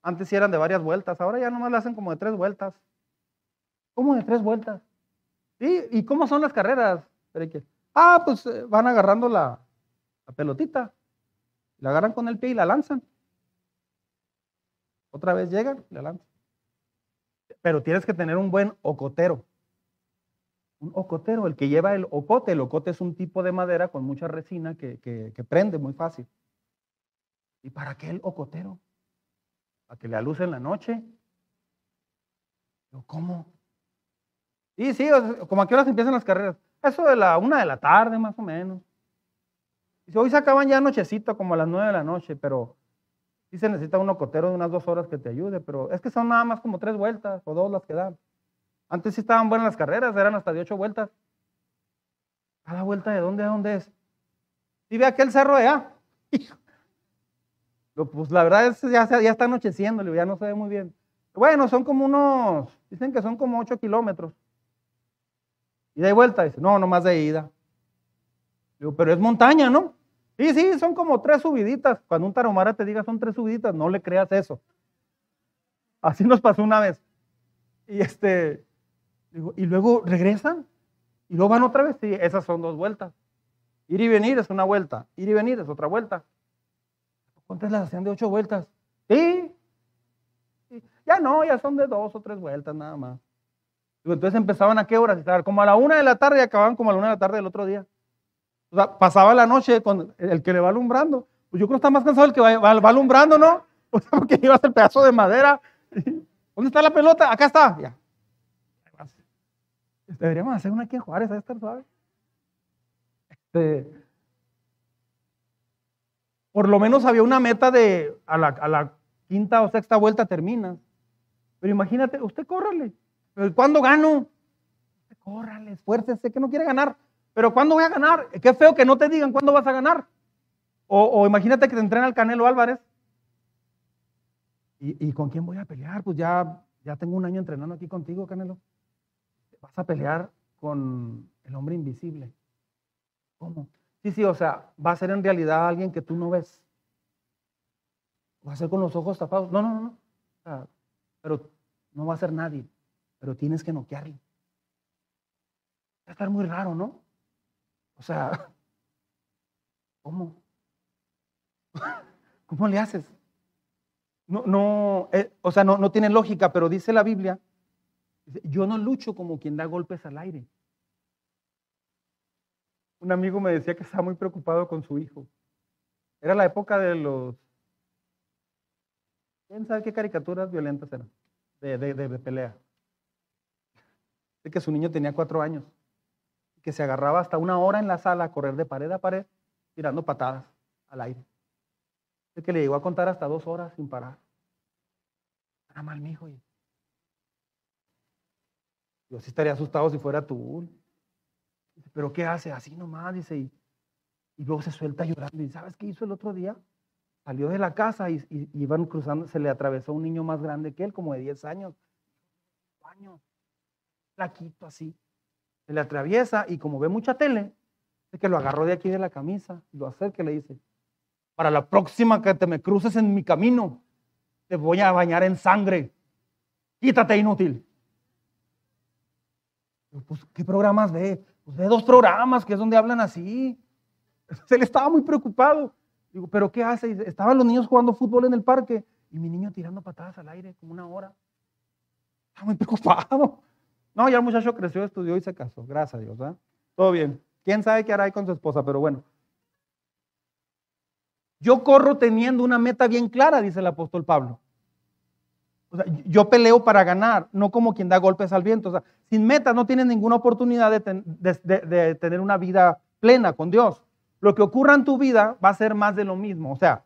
Antes sí eran de varias vueltas, ahora ya nomás le hacen como de tres vueltas. ¿Cómo de tres vueltas? ¿Sí? ¿Y cómo son las carreras? Ah, pues eh, van agarrando la, la pelotita, la agarran con el pie y la lanzan. Otra vez llegan, la lanzan. Pero tienes que tener un buen ocotero. Un ocotero, el que lleva el ocote. El ocote es un tipo de madera con mucha resina que, que prende muy fácil. ¿Y para qué el ocotero? ¿Para que le aluce en la noche? ¿Cómo? Y sí, como a qué horas empiezan las carreras. Eso de la una de la tarde, más o menos. Y hoy se acaban ya nochecito, como a las nueve de la noche, pero sí se necesita un ocotero de unas dos horas que te ayude, pero es que son nada más como tres vueltas o dos las que dan. Antes sí estaban buenas las carreras, eran hasta de ocho vueltas. ¿Cada vuelta de dónde a dónde es? Y ve aquel cerro de allá. Pues la verdad es que ya, ya está anocheciendo, ya no se ve muy bien. Bueno, son como unos, dicen que son como ocho kilómetros. Y de vuelta, dice, no, no más de ida. Digo, pero es montaña, ¿no? Sí, sí, son como tres subiditas. Cuando un taromara te diga son tres subiditas, no le creas eso. Así nos pasó una vez. Y este, y luego regresan y luego van otra vez. Sí, esas son dos vueltas. Ir y venir es una vuelta, ir y venir es otra vuelta. ¿Cuántas las hacían de ocho vueltas? Sí. Ya no, ya son de dos o tres vueltas nada más. Entonces empezaban a qué horas? Como a la una de la tarde y acababan como a la una de la tarde del otro día. O sea, pasaba la noche con el que le va alumbrando. Pues yo creo que está más cansado el que va, alumbrando, ¿no? O sea, porque llevas el pedazo de madera. ¿Dónde está la pelota? Acá está. Ya. Deberíamos hacer una aquí en Juárez, a estar suave. Este, por lo menos había una meta de a la, a la quinta o sexta vuelta termina. Pero imagínate, usted córrale. ¿Cuándo gano? Córrale, esfuércese, que no quiere ganar. Pero ¿cuándo voy a ganar? Qué feo que no te digan cuándo vas a ganar. O, imagínate que te entrena el Canelo Álvarez. ¿Y, con quién voy a pelear? Pues ya, ya tengo un año entrenando aquí contigo, Canelo. Vas a pelear con el hombre invisible. ¿Cómo? Sí, sí, o sea, va a ser en realidad alguien que tú no ves. Va a ser con los ojos tapados. No, no, no. pero no va a ser nadie pero tienes que noquearle. Va a estar muy raro, ¿no? O sea, ¿cómo? ¿Cómo le haces? No, no, eh, o sea, no, no tiene lógica, pero dice la Biblia, yo no lucho como quien da golpes al aire. Un amigo me decía que estaba muy preocupado con su hijo. Era la época de los... ¿Quién sabe qué caricaturas violentas eran? De, de, de pelea que su niño tenía cuatro años, que se agarraba hasta una hora en la sala a correr de pared a pared, tirando patadas al aire. De que le llegó a contar hasta dos horas sin parar. Era mal, mi hijo. Yo sí estaría asustado si fuera tú. Pero ¿qué hace? Así nomás, dice. Y, luego se suelta llorando. ¿Y sabes qué hizo el otro día? Salió de la casa y, y, iban cruzando, se le atravesó un niño más grande que él, como de 10 años. años flaquito así. Se le atraviesa y como ve mucha tele, es que lo agarró de aquí de la camisa y lo acerca y le dice, para la próxima que te me cruces en mi camino, te voy a bañar en sangre. Quítate, inútil. Pues, ¿qué programas ve? Pues ve dos programas que es donde hablan así. Se le estaba muy preocupado. Digo, ¿pero qué hace? Estaban los niños jugando fútbol en el parque y mi niño tirando patadas al aire como una hora. Estaba muy preocupado. No, ya el muchacho creció, estudió y se casó. Gracias a Dios. ¿eh? Todo bien. ¿Quién sabe qué hará ahí con su esposa? Pero bueno. Yo corro teniendo una meta bien clara, dice el apóstol Pablo. O sea, yo peleo para ganar, no como quien da golpes al viento. O sea, sin meta no tienes ninguna oportunidad de, tener una vida plena con Dios. Lo que ocurra en tu vida va a ser más de lo mismo. O sea,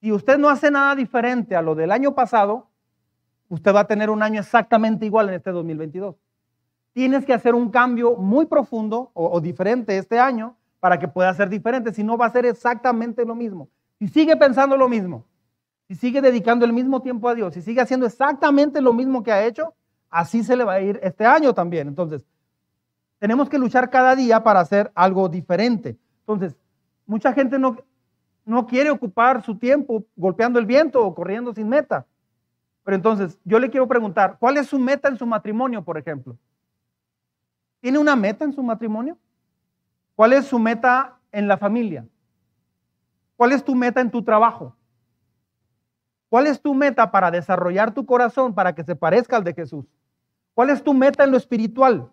si usted no hace nada diferente a lo del año pasado, usted va a tener un año exactamente igual en este 2022. Tienes que hacer un cambio muy profundo o, diferente este año para que pueda ser diferente, si no va a ser exactamente lo mismo. Si sigue pensando lo mismo, si sigue dedicando el mismo tiempo a Dios, si sigue haciendo exactamente lo mismo que ha hecho, así se le va a ir este año también. Entonces, tenemos que luchar cada día para hacer algo diferente. Entonces, mucha gente no, no quiere ocupar su tiempo golpeando el viento o corriendo sin meta. Pero entonces, yo le quiero preguntar, ¿cuál es su meta en su matrimonio, por ejemplo? ¿Tiene una meta en su matrimonio? ¿Cuál es su meta en la familia? ¿Cuál es tu meta en tu trabajo? ¿Cuál es tu meta para desarrollar tu corazón para que se parezca al de Jesús? ¿Cuál es tu meta en lo espiritual?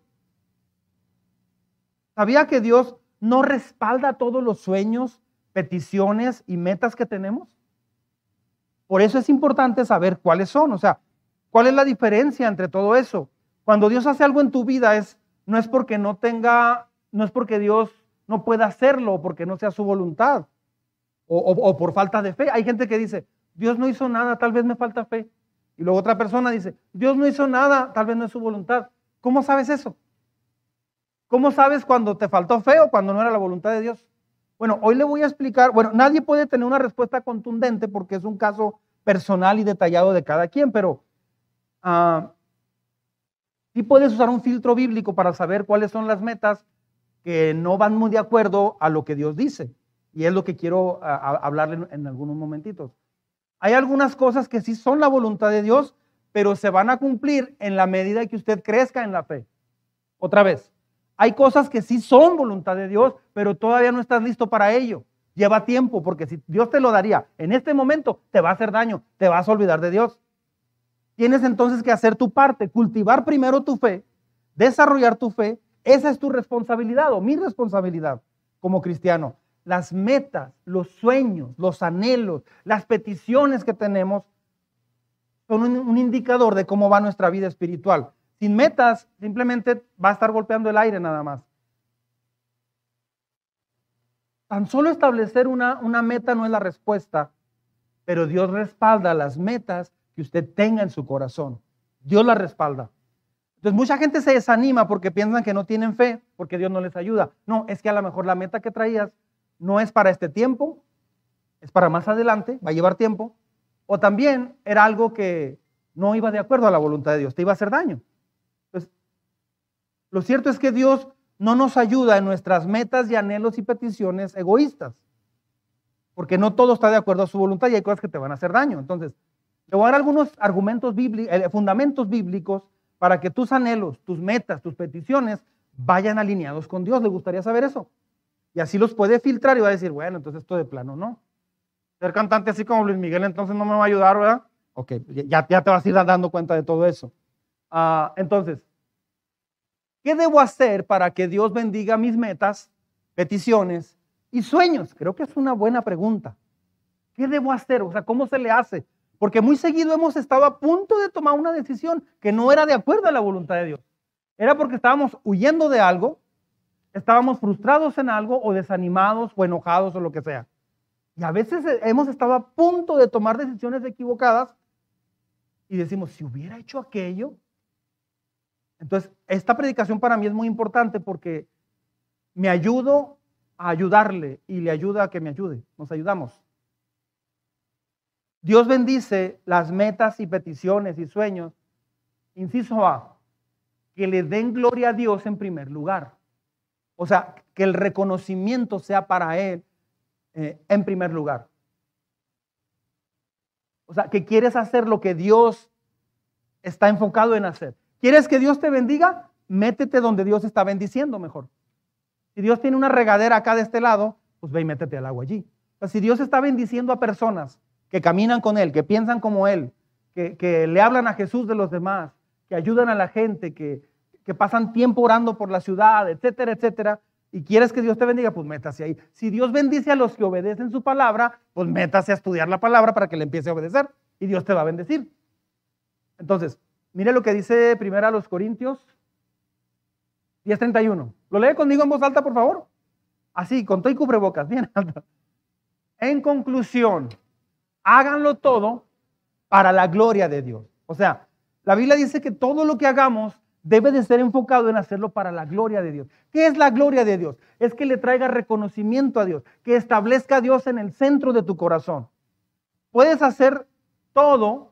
¿Sabía que Dios no respalda todos los sueños, peticiones y metas que tenemos? Por eso es importante saber cuáles son, o sea, cuál es la diferencia entre todo eso. Cuando Dios hace algo en tu vida es no es porque no tenga, no es porque Dios no pueda hacerlo porque no sea su voluntad o, o por falta de fe. Hay gente que dice, Dios no hizo nada, tal vez me falta fe. Y luego otra persona dice, Dios no hizo nada, tal vez no es su voluntad. ¿Cómo sabes eso? ¿Cómo sabes cuando te faltó fe o cuando no era la voluntad de Dios? Bueno, hoy le voy a explicar, bueno, nadie puede tener una respuesta contundente porque es un caso personal y detallado de cada quien, pero uh, sí puedes usar un filtro bíblico para saber cuáles son las metas que no van muy de acuerdo a lo que Dios dice. Y es lo que quiero hablarle en algunos momentitos. Hay algunas cosas que sí son la voluntad de Dios, pero se van a cumplir en la medida que usted crezca en la fe. Otra vez, hay cosas que sí son voluntad de Dios, pero todavía no estás listo para ello. Lleva tiempo, porque si Dios te lo daría en este momento, te va a hacer daño, te vas a olvidar de Dios. Tienes entonces que hacer tu parte, cultivar primero tu fe, desarrollar tu fe. Esa es tu responsabilidad o mi responsabilidad como cristiano las metas, los sueños, los anhelos, las peticiones que tenemos son un, indicador de cómo va nuestra vida espiritual. Sin metas, simplemente va a estar golpeando el aire nada más. Tan solo establecer una, una meta no es la respuesta, pero Dios respalda las metas que usted tenga en su corazón. Dios las respalda. Entonces mucha gente se desanima porque piensan que no tienen fe, porque Dios no les ayuda. No, es que a lo mejor la meta que traías no es para este tiempo, es para más adelante, va a llevar tiempo, o también era algo que no iba de acuerdo a la voluntad de Dios, te iba a hacer daño. Entonces, lo cierto es que Dios no nos ayuda en nuestras metas y anhelos y peticiones egoístas, porque no todo está de acuerdo a su voluntad y hay cosas que te van a hacer daño. Entonces, le voy a dar algunos argumentos bíblicos, eh, fundamentos bíblicos para que tus anhelos, tus metas, tus peticiones vayan alineados con Dios. ¿Le gustaría saber eso? Y así los puede filtrar y va a decir, bueno, entonces esto de plano, ¿no? Ser cantante así como Luis Miguel entonces no me va a ayudar, ¿verdad? Ok, ya, ya te vas a ir dando cuenta de todo eso. Ah, entonces, ¿qué debo hacer para que Dios bendiga mis metas, peticiones y sueños? Creo que es una buena pregunta. ¿Qué debo hacer? O sea, ¿cómo se le hace? Porque muy seguido hemos estado a punto de tomar una decisión que no era de acuerdo a la voluntad de Dios. Era porque estábamos huyendo de algo estábamos frustrados en algo o desanimados o enojados o lo que sea. Y a veces hemos estado a punto de tomar decisiones equivocadas y decimos, si hubiera hecho aquello. Entonces, esta predicación para mí es muy importante porque me ayudo a ayudarle y le ayuda a que me ayude. Nos ayudamos. Dios bendice las metas y peticiones y sueños. Inciso A, que le den gloria a Dios en primer lugar. O sea, que el reconocimiento sea para Él eh, en primer lugar. O sea, que quieres hacer lo que Dios está enfocado en hacer. ¿Quieres que Dios te bendiga? Métete donde Dios está bendiciendo mejor. Si Dios tiene una regadera acá de este lado, pues ve y métete al agua allí. O sea, si Dios está bendiciendo a personas que caminan con Él, que piensan como Él, que, que le hablan a Jesús de los demás, que ayudan a la gente, que, que pasan tiempo orando por la ciudad, etcétera, etcétera, y quieres que Dios te bendiga, pues métase ahí. Si Dios bendice a los que obedecen su palabra, pues métase a estudiar la palabra para que le empiece a obedecer y Dios te va a bendecir. Entonces, mire lo que dice primero a los Corintios 10:31. ¿Lo lee conmigo en voz alta, por favor? Así, con todo y cubrebocas, bien alta. En conclusión, háganlo todo para la gloria de Dios. O sea, la Biblia dice que todo lo que hagamos debe de ser enfocado en hacerlo para la gloria de Dios. ¿Qué es la gloria de Dios? Es que le traiga reconocimiento a Dios, que establezca a Dios en el centro de tu corazón. Puedes hacer todo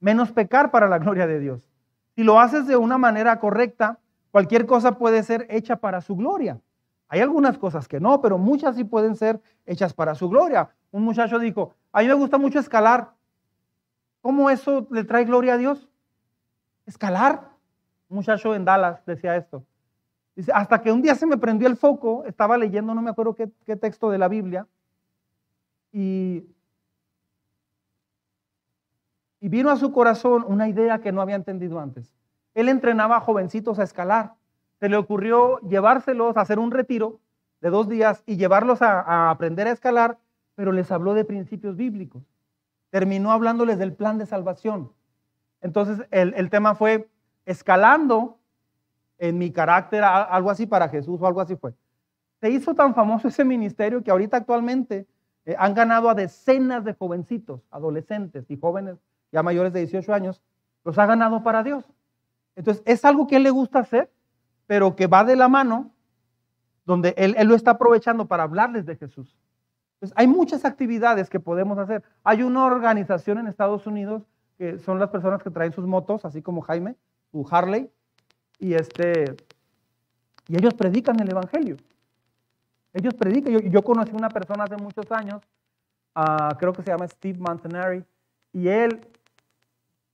menos pecar para la gloria de Dios. Si lo haces de una manera correcta, cualquier cosa puede ser hecha para su gloria. Hay algunas cosas que no, pero muchas sí pueden ser hechas para su gloria. Un muchacho dijo, a mí me gusta mucho escalar. ¿Cómo eso le trae gloria a Dios? Escalar. Un muchacho en Dallas decía esto. Dice, hasta que un día se me prendió el foco, estaba leyendo, no me acuerdo qué, texto de la Biblia, y, vino a su corazón una idea que no había entendido antes. Él entrenaba a jovencitos a escalar. Se le ocurrió llevárselos a hacer un retiro de dos días y llevarlos a, aprender a escalar, pero les habló de principios bíblicos. Terminó hablándoles del plan de salvación. Entonces el tema fue escalando en mi carácter, algo así para Jesús o algo así fue. Se hizo tan famoso ese ministerio que ahorita actualmente eh, han ganado a decenas de jovencitos, adolescentes y jóvenes ya mayores de 18 años, los ha ganado para Dios. Entonces, es algo que él le gusta hacer, pero que va de la mano, donde él, lo está aprovechando para hablarles de Jesús. Entonces, hay muchas actividades que podemos hacer. Hay una organización en Estados Unidos que son las personas que traen sus motos, así como Jaime, su Harley, y, este, y ellos predican el Evangelio. Ellos predican. Yo, yo conocí una persona hace muchos años, ah, creo que se llama Steve Montanari, y él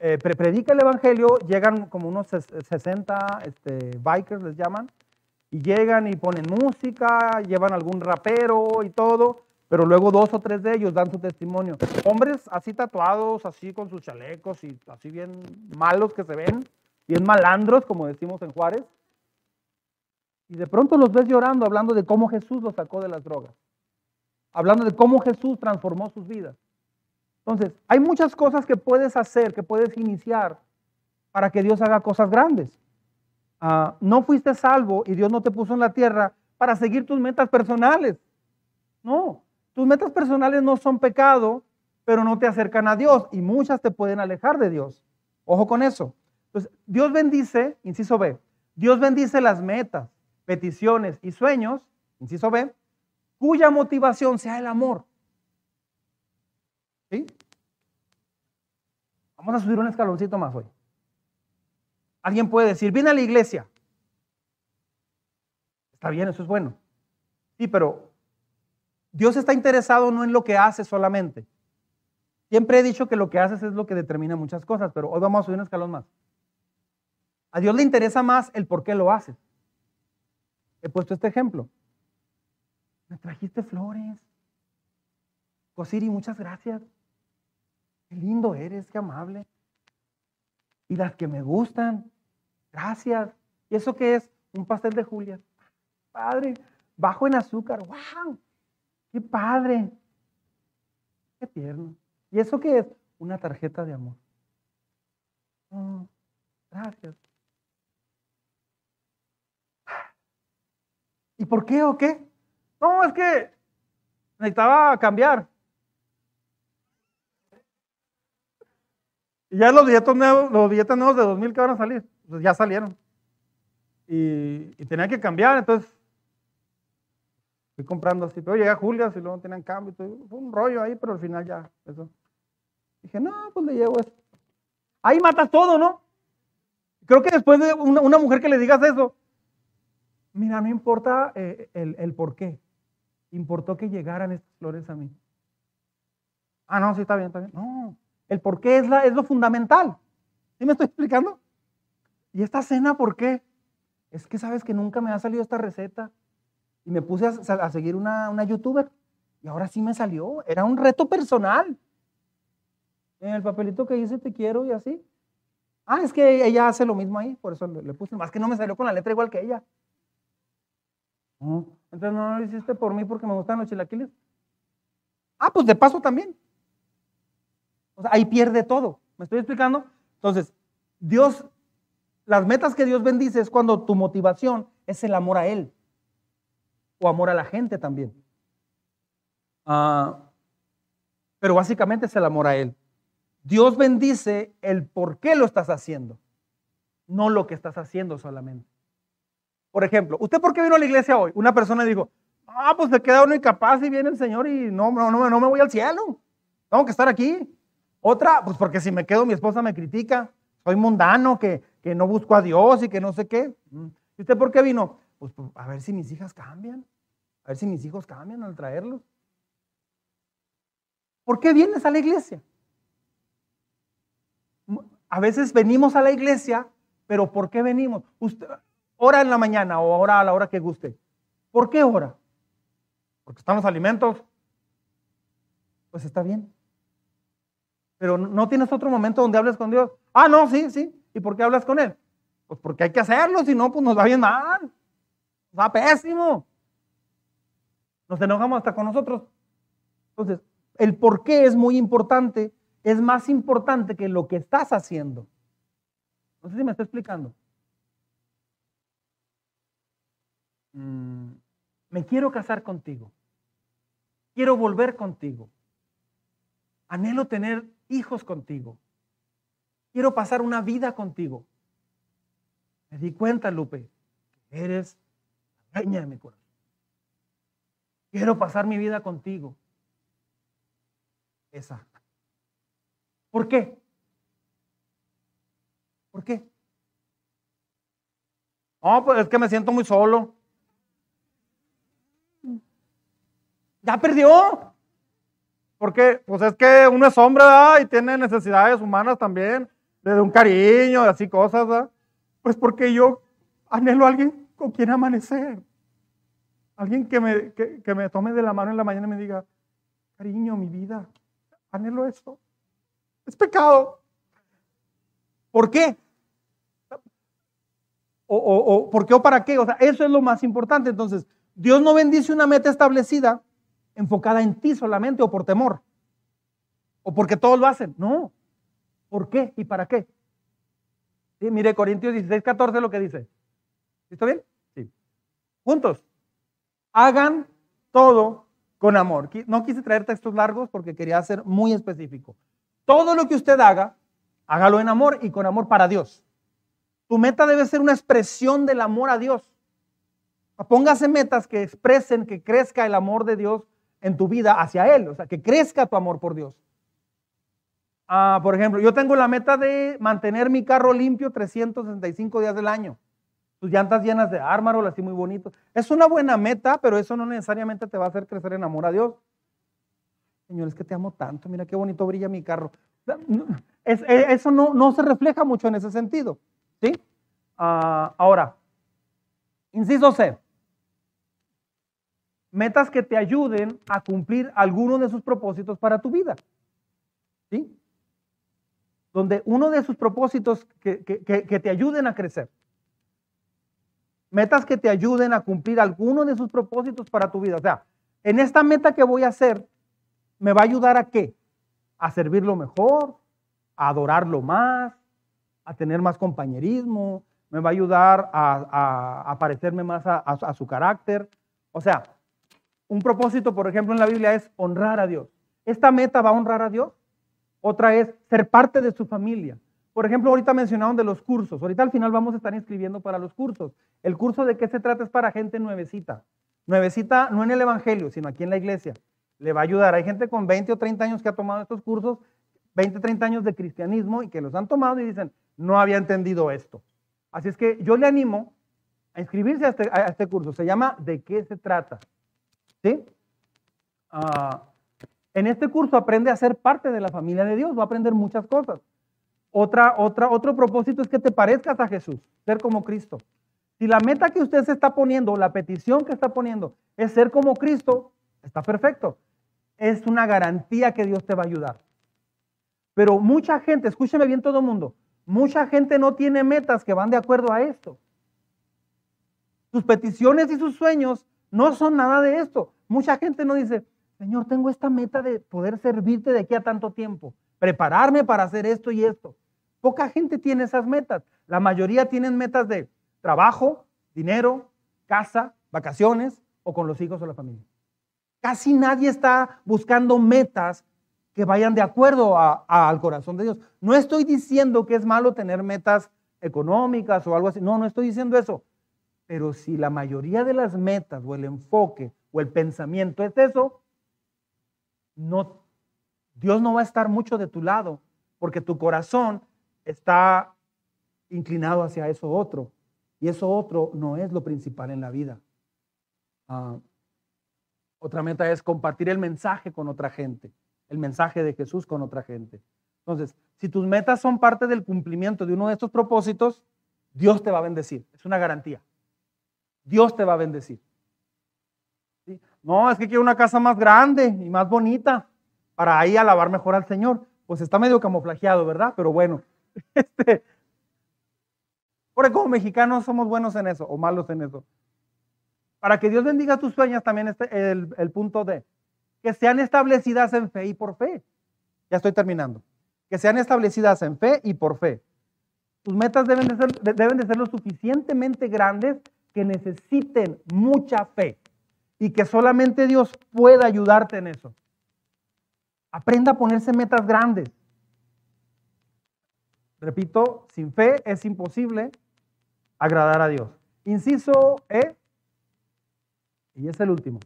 eh, predica el Evangelio, llegan como unos 60 este, bikers, les llaman, y llegan y ponen música, llevan algún rapero y todo, pero luego dos o tres de ellos dan su testimonio. Hombres así tatuados, así con sus chalecos y así bien malos que se ven, bien malandros, como decimos en Juárez. Y de pronto los ves llorando, hablando de cómo Jesús los sacó de las drogas, hablando de cómo Jesús transformó sus vidas. Entonces, hay muchas cosas que puedes hacer, que puedes iniciar para que Dios haga cosas grandes. Ah, no fuiste salvo y Dios no te puso en la tierra para seguir tus metas personales. No, tus metas personales no son pecado, pero no te acercan a Dios y muchas te pueden alejar de Dios. Ojo con eso. Entonces, Dios bendice, inciso B, Dios bendice las metas, peticiones y sueños, inciso B, cuya motivación sea el amor. Vamos a subir un escaloncito más hoy. Alguien puede decir, viene a la iglesia. Está bien, eso es bueno. Sí, pero Dios está interesado no en lo que haces solamente. Siempre he dicho que lo que haces es lo que determina muchas cosas, pero hoy vamos a subir un escalón más. A Dios le interesa más el por qué lo haces. He puesto este ejemplo. Me trajiste flores. Cosiri, muchas gracias. Qué lindo eres, qué amable. Y las que me gustan, gracias. ¿Y eso qué es? Un pastel de Julia. Padre, bajo en azúcar. ¡Wow! ¡Qué padre! ¡Qué tierno! ¿Y eso qué es? Una tarjeta de amor. Oh, gracias. ¿Y por qué o qué? No, es que necesitaba cambiar. Y ya los billetes nuevos, los billetes nuevos de 2000 que van a salir, pues ya salieron. Y, y tenían que cambiar, entonces fui comprando así. Pero llegué a Julia, si luego tenían cambio. Fue un rollo ahí, pero al final ya, eso. Dije, no, pues le llevo esto. Ahí matas todo, ¿no? Creo que después de una, mujer que le digas eso, mira, no importa eh, el, el por qué. Importó que llegaran estas flores a mí. Ah, no, sí, está bien, está bien. No, el por qué es, la, es lo fundamental. ¿Sí me estoy explicando? ¿Y esta cena por qué? Es que sabes que nunca me ha salido esta receta. Y me puse a, seguir una, una, youtuber. Y ahora sí me salió. Era un reto personal. En el papelito que dice te quiero y así. Ah, es que ella hace lo mismo ahí. Por eso le, puse. Más que no me salió con la letra igual que ella. Entonces no lo hiciste por mí porque me gustan los chilaquiles. Ah, pues de paso también ahí pierde todo. ¿Me estoy explicando? Entonces, Dios, las metas que Dios bendice es cuando tu motivación es el amor a Él o amor a la gente también. Ah, pero básicamente es el amor a Él. Dios bendice el por qué lo estás haciendo, no lo que estás haciendo solamente. Por ejemplo, ¿usted por qué vino a la iglesia hoy? Una persona dijo, ah, pues se queda uno incapaz y viene el Señor y no, no, no, no me voy al cielo. Tengo que estar aquí. Otra, pues porque si me quedo mi esposa me critica, soy mundano, que, no busco a Dios y que no sé qué. ¿Y usted por qué vino? Pues, pues a ver si mis hijas cambian, a ver si mis hijos cambian al traerlos. ¿Por qué vienes a la iglesia? A veces venimos a la iglesia, pero ¿por qué venimos? Usted ora en la mañana o ora a la hora que guste. ¿Por qué ora? Porque están los alimentos. Pues está bien. Pero no tienes otro momento donde hables con Dios. Ah, no, sí, sí. ¿Y por qué hablas con Él? Pues porque hay que hacerlo, si no, pues nos va bien mal. Nos va pésimo. Nos enojamos hasta con nosotros. Entonces, el por qué es muy importante, es más importante que lo que estás haciendo. No sé si me está explicando. Mm, me quiero casar contigo. Quiero volver contigo. Anhelo tener hijos contigo. Quiero pasar una vida contigo. Me di cuenta, Lupe, que eres la dueña de mi corazón. Quiero pasar mi vida contigo. Esa. ¿Por qué? ¿Por qué? No, pues es que me siento muy solo. Ya perdió. Porque, pues es que uno es hombre y tiene necesidades humanas también, de un cariño, de así cosas. Pues porque yo anhelo a alguien con quien amanecer. Alguien que me, que, me tome de la mano en la mañana y me diga, cariño, mi vida, anhelo esto. Es pecado. ¿Por qué? O, o, ¿Por qué o para qué? O sea, eso es lo más importante. Entonces, Dios no bendice una meta establecida enfocada en ti solamente o por temor. O porque todos lo hacen. No. ¿Por qué y para qué? Mire, Corintios 16, 14 lo que dice. ¿Está bien? Sí. Juntos. Hagan todo con amor. No quise traer textos largos porque quería ser muy específico. Todo lo que usted haga, hágalo en amor y con amor para Dios. Tu meta debe ser una expresión del amor a Dios. Póngase metas que expresen que crezca el amor de Dios en tu vida hacia Él, o sea, que crezca tu amor por Dios. Ah, por ejemplo, yo tengo la meta de mantener mi carro limpio 365 días del año. Tus llantas llenas de ármarol, así muy bonito. Es una buena meta, pero eso no necesariamente te va a hacer crecer en amor a Dios. Señor, es que te amo tanto, mira qué bonito brilla mi carro. Eso no, no se refleja mucho en ese sentido. ¿sí? Ah, ahora, inciso C metas que te ayuden a cumplir alguno de sus propósitos para tu vida. ¿Sí? Donde uno de sus propósitos que, te ayuden a crecer. Metas que te ayuden a cumplir alguno de sus propósitos para tu vida. O sea, en esta meta que voy a hacer, ¿me va a ayudar a qué? A servirlo mejor, a adorarlo más, a tener más compañerismo, me va a ayudar a, a, parecerme más a su carácter. O sea, un propósito, por ejemplo, en la Biblia es honrar a Dios. ¿Esta meta va a honrar a Dios? Otra es ser parte de su familia. Por ejemplo, ahorita mencionaron de los cursos. Ahorita al final vamos a estar inscribiendo para los cursos. ¿El curso de qué se trata? Es para gente nuevecita. Nuevecita no en el Evangelio, sino aquí en la iglesia. Le va a ayudar. Hay gente con 20 o 30 años que ha tomado estos cursos, 20 o 30 años de cristianismo y que los han tomado y dicen, no había entendido esto. Así es que yo le animo a inscribirse a este, a este curso. Se llama ¿De qué se trata? ¿Sí? Ah, en este curso aprende a ser parte de la familia de Dios, va a aprender muchas cosas. Otra, otra, otro propósito es que te parezcas a Jesús, ser como Cristo. Si la meta que usted se está poniendo, la petición que está poniendo es ser como Cristo, está perfecto. Es una garantía que Dios te va a ayudar. Pero mucha gente, escúcheme bien todo el mundo, mucha gente no tiene metas que van de acuerdo a esto. Sus peticiones y sus sueños no son nada de esto. Mucha gente no dice, Señor, tengo esta meta de poder servirte de aquí a tanto tiempo, prepararme para hacer esto y esto. Poca gente tiene esas metas. La mayoría tienen metas de trabajo, dinero, casa, vacaciones o con los hijos o la familia. Casi nadie está buscando metas que vayan de acuerdo al corazón de Dios. No estoy diciendo que es malo tener metas económicas o algo así. No, no estoy diciendo eso. Pero si la mayoría de las metas o el enfoque o el pensamiento es eso, no, Dios no va a estar mucho de tu lado porque tu corazón está inclinado hacia eso otro. Y eso otro no es lo principal en la vida. Ah, otra meta es compartir el mensaje con otra gente, el mensaje de Jesús con otra gente. Entonces, si tus metas son parte del cumplimiento de uno de estos propósitos, Dios te va a bendecir. Es una garantía. Dios te va a bendecir. No, es que quiero una casa más grande y más bonita para ahí alabar mejor al Señor. Pues está medio camuflajeado, ¿verdad? Pero bueno, este, porque como mexicanos somos buenos en eso o malos en eso. Para que Dios bendiga tus sueños también este, el, el punto de que sean establecidas en fe y por fe. Ya estoy terminando. Que sean establecidas en fe y por fe. Tus metas deben de ser, deben de ser lo suficientemente grandes que necesiten mucha fe y que solamente Dios pueda ayudarte en eso. Aprenda a ponerse metas grandes. Repito, sin fe es imposible agradar a Dios. Inciso E, y es el último.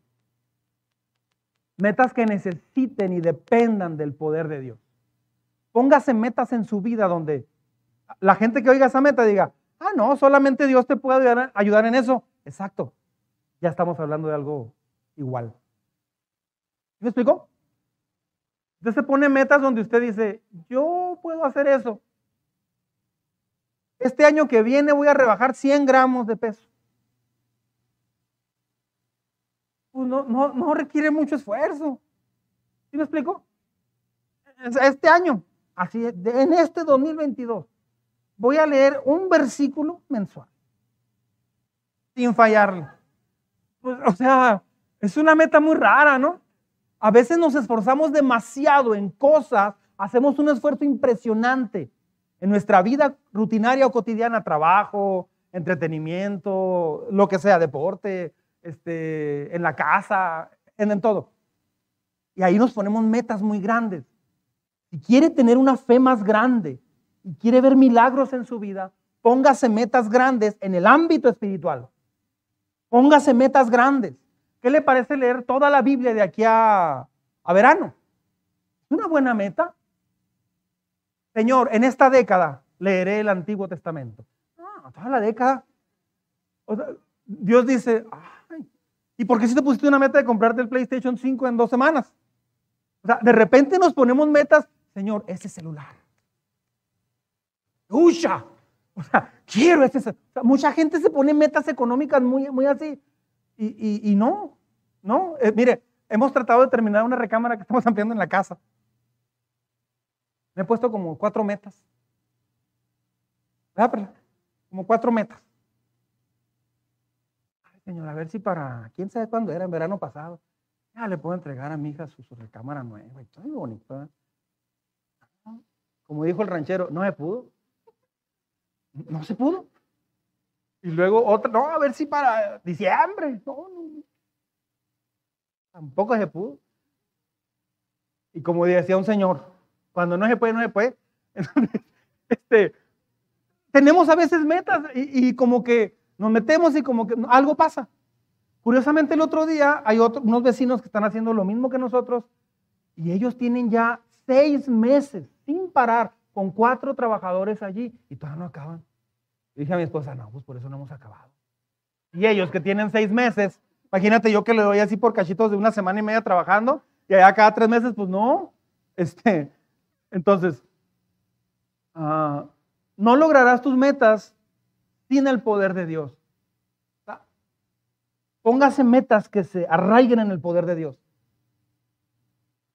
Metas que necesiten y dependan del poder de Dios. Póngase metas en su vida donde la gente que oiga esa meta diga, ah, no, solamente Dios te puede ayudar, en eso. Exacto. Ya estamos hablando de algo igual. ¿Me explicó? Usted se pone metas donde usted dice, yo puedo hacer eso. Este año que viene voy a rebajar 100 gramos de peso. Pues no, no, no requiere mucho esfuerzo. ¿Sí me explico? Este año, así, en este 2022, voy a leer un versículo mensual, sin fallarle. Pues, o sea, es una meta muy rara, ¿no? A veces nos esforzamos demasiado en cosas, hacemos un esfuerzo impresionante en nuestra vida rutinaria o cotidiana, trabajo, entretenimiento, lo que sea, deporte, este, en la casa, en, en todo. Y ahí nos ponemos metas muy grandes. Si quiere tener una fe más grande y quiere ver milagros en su vida, póngase metas grandes en el ámbito espiritual. Póngase metas grandes. ¿Qué le parece leer toda la Biblia de aquí a, verano? ¿Es una buena meta? Señor, en esta década leeré el Antiguo Testamento. No, toda la década. Dios dice, ¿y por qué si te pusiste una meta de comprarte el PlayStation 5 en dos semanas? O sea, de repente nos ponemos metas, Señor, ese celular. ¡Usha! O sea, quiero ese. mucha gente se pone metas económicas muy, muy así. Y, no, no. Eh, mire, hemos tratado de terminar una recámara que estamos ampliando en la casa. Me he puesto como cuatro metas. ¿Verdad, Como cuatro metas. Ay, señor, a ver si para, quién sabe cuándo era, en verano pasado. Ya le puedo entregar a mi hija su, recámara nueva. Está muy bonito. ¿eh? Como dijo el ranchero, no se pudo. No se pudo. Y luego otra, no, a ver si para diciembre. No, no. Tampoco se pudo. Y como decía un señor, cuando no se puede, no se puede. este, tenemos a veces metas y, como que nos metemos y como que algo pasa. Curiosamente el otro día hay otros unos vecinos que están haciendo lo mismo que nosotros y ellos tienen ya seis meses sin parar con cuatro trabajadores allí y todavía no acaban dije a mi esposa, no, pues por eso no hemos acabado. Y ellos que tienen seis meses, imagínate yo que le doy así por cachitos de una semana y media trabajando, y allá cada tres meses, pues no. Este, entonces, ah, no lograrás tus metas sin el poder de Dios. Póngase metas que se arraiguen en el poder de Dios.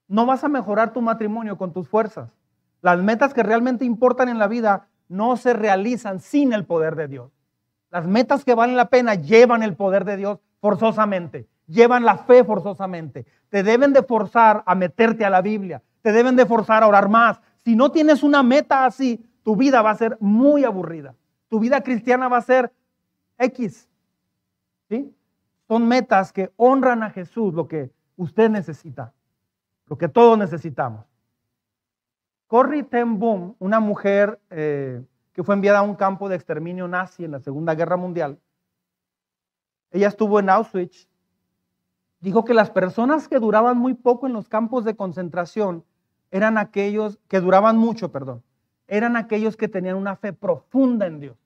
No vas a mejorar tu matrimonio con tus fuerzas. Las metas que realmente importan en la vida no se realizan sin el poder de Dios. Las metas que valen la pena llevan el poder de Dios forzosamente, llevan la fe forzosamente. Te deben de forzar a meterte a la Biblia, te deben de forzar a orar más. Si no tienes una meta así, tu vida va a ser muy aburrida. Tu vida cristiana va a ser X. Son metas que honran a Jesús, lo que usted necesita, lo que todos necesitamos. Corrie ten Boom, una mujer eh, que fue enviada a un campo de exterminio nazi en la Segunda Guerra Mundial, ella estuvo en Auschwitz, dijo que las personas que duraban muy poco en los campos de concentración eran aquellos que duraban mucho, perdón, eran aquellos que tenían una fe profunda en Dios,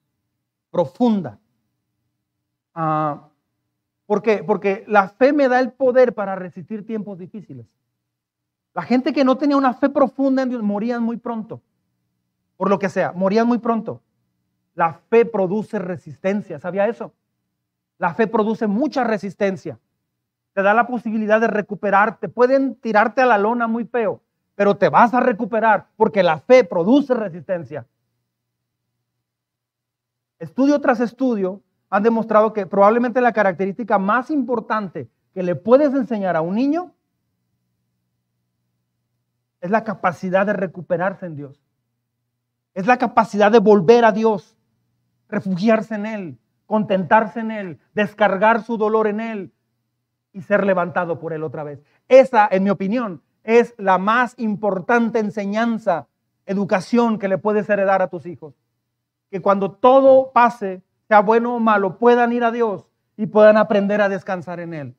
profunda. Ah, ¿Por qué? Porque la fe me da el poder para resistir tiempos difíciles. La gente que no tenía una fe profunda en Dios morían muy pronto. Por lo que sea, morían muy pronto. La fe produce resistencia, ¿sabía eso? La fe produce mucha resistencia. Te da la posibilidad de recuperarte. Pueden tirarte a la lona muy feo, pero te vas a recuperar porque la fe produce resistencia. Estudio tras estudio han demostrado que probablemente la característica más importante que le puedes enseñar a un niño es la capacidad de recuperarse en Dios. Es la capacidad de volver a Dios, refugiarse en Él, contentarse en Él, descargar su dolor en Él y ser levantado por Él otra vez. Esa, en mi opinión, es la más importante enseñanza, educación que le puedes heredar a tus hijos. Que cuando todo pase, sea bueno o malo, puedan ir a Dios y puedan aprender a descansar en Él.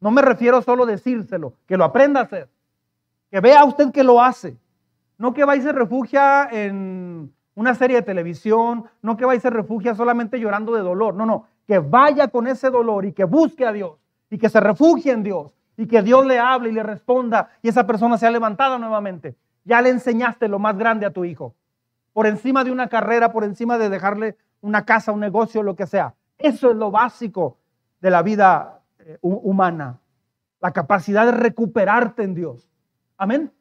No me refiero solo a decírselo, que lo aprenda a hacer, que vea usted que lo hace, no que va y se refugia en una serie de televisión, no que va y se refugia solamente llorando de dolor, no, no, que vaya con ese dolor y que busque a Dios y que se refugie en Dios y que Dios le hable y le responda y esa persona sea levantada nuevamente. Ya le enseñaste lo más grande a tu hijo. Por encima de una carrera, por encima de dejarle una casa, un negocio, lo que sea. Eso es lo básico de la vida eh, humana. La capacidad de recuperarte en Dios. Amén.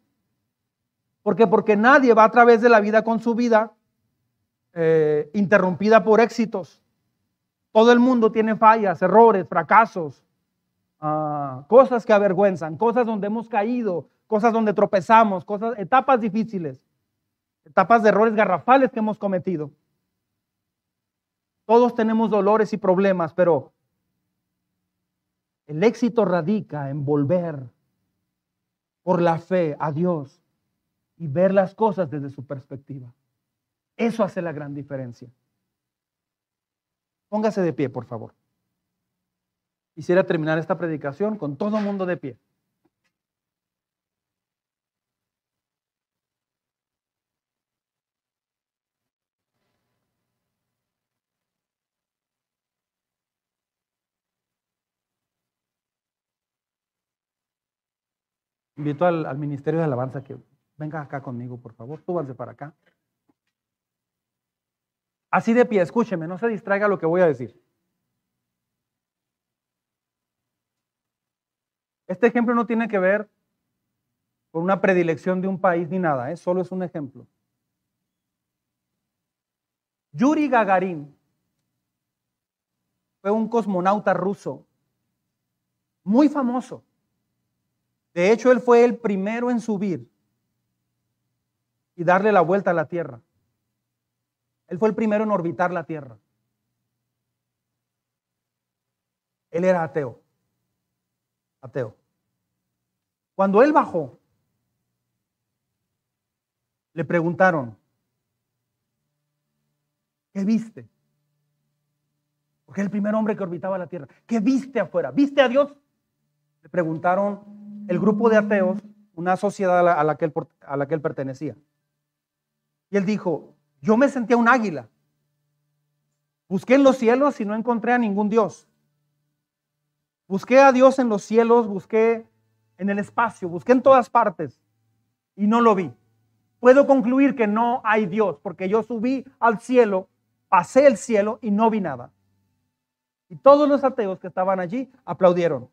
¿Por qué? Porque nadie va a través de la vida con su vida eh, interrumpida por éxitos. Todo el mundo tiene fallas, errores, fracasos, ah, cosas que avergüenzan, cosas donde hemos caído, cosas donde tropezamos, cosas, etapas difíciles, etapas de errores garrafales que hemos cometido. Todos tenemos dolores y problemas, pero el éxito radica en volver por la fe a Dios y ver las cosas desde su perspectiva. Eso hace la gran diferencia. Póngase de pie, por favor. Quisiera terminar esta predicación con todo mundo de pie. Invito al, Ministerio de Alabanza que venga acá conmigo, por favor. Súbanse para acá. Así de pie, escúcheme, no se distraiga lo que voy a decir. Este ejemplo no tiene que ver con una predilección de un país ni nada, ¿eh? solo es un ejemplo. Yuri Gagarin fue un cosmonauta ruso muy famoso. De hecho, él fue el primero en subir y darle la vuelta a la Tierra. Él fue el primero en orbitar la Tierra. Él era ateo. Ateo. Cuando él bajó, le preguntaron, ¿qué viste? Porque es el primer hombre que orbitaba la Tierra. ¿Qué viste afuera? ¿Viste a Dios? Le preguntaron el grupo de ateos, una sociedad a la, que él, que él pertenecía. Y él dijo, yo me sentía un águila. Busqué en los cielos y no encontré a ningún Dios. Busqué a Dios en los cielos, busqué en el espacio, busqué en todas partes y no lo vi. Puedo concluir que no hay Dios porque yo subí al cielo, pasé el cielo y no vi nada. Y todos los ateos que estaban allí aplaudieron.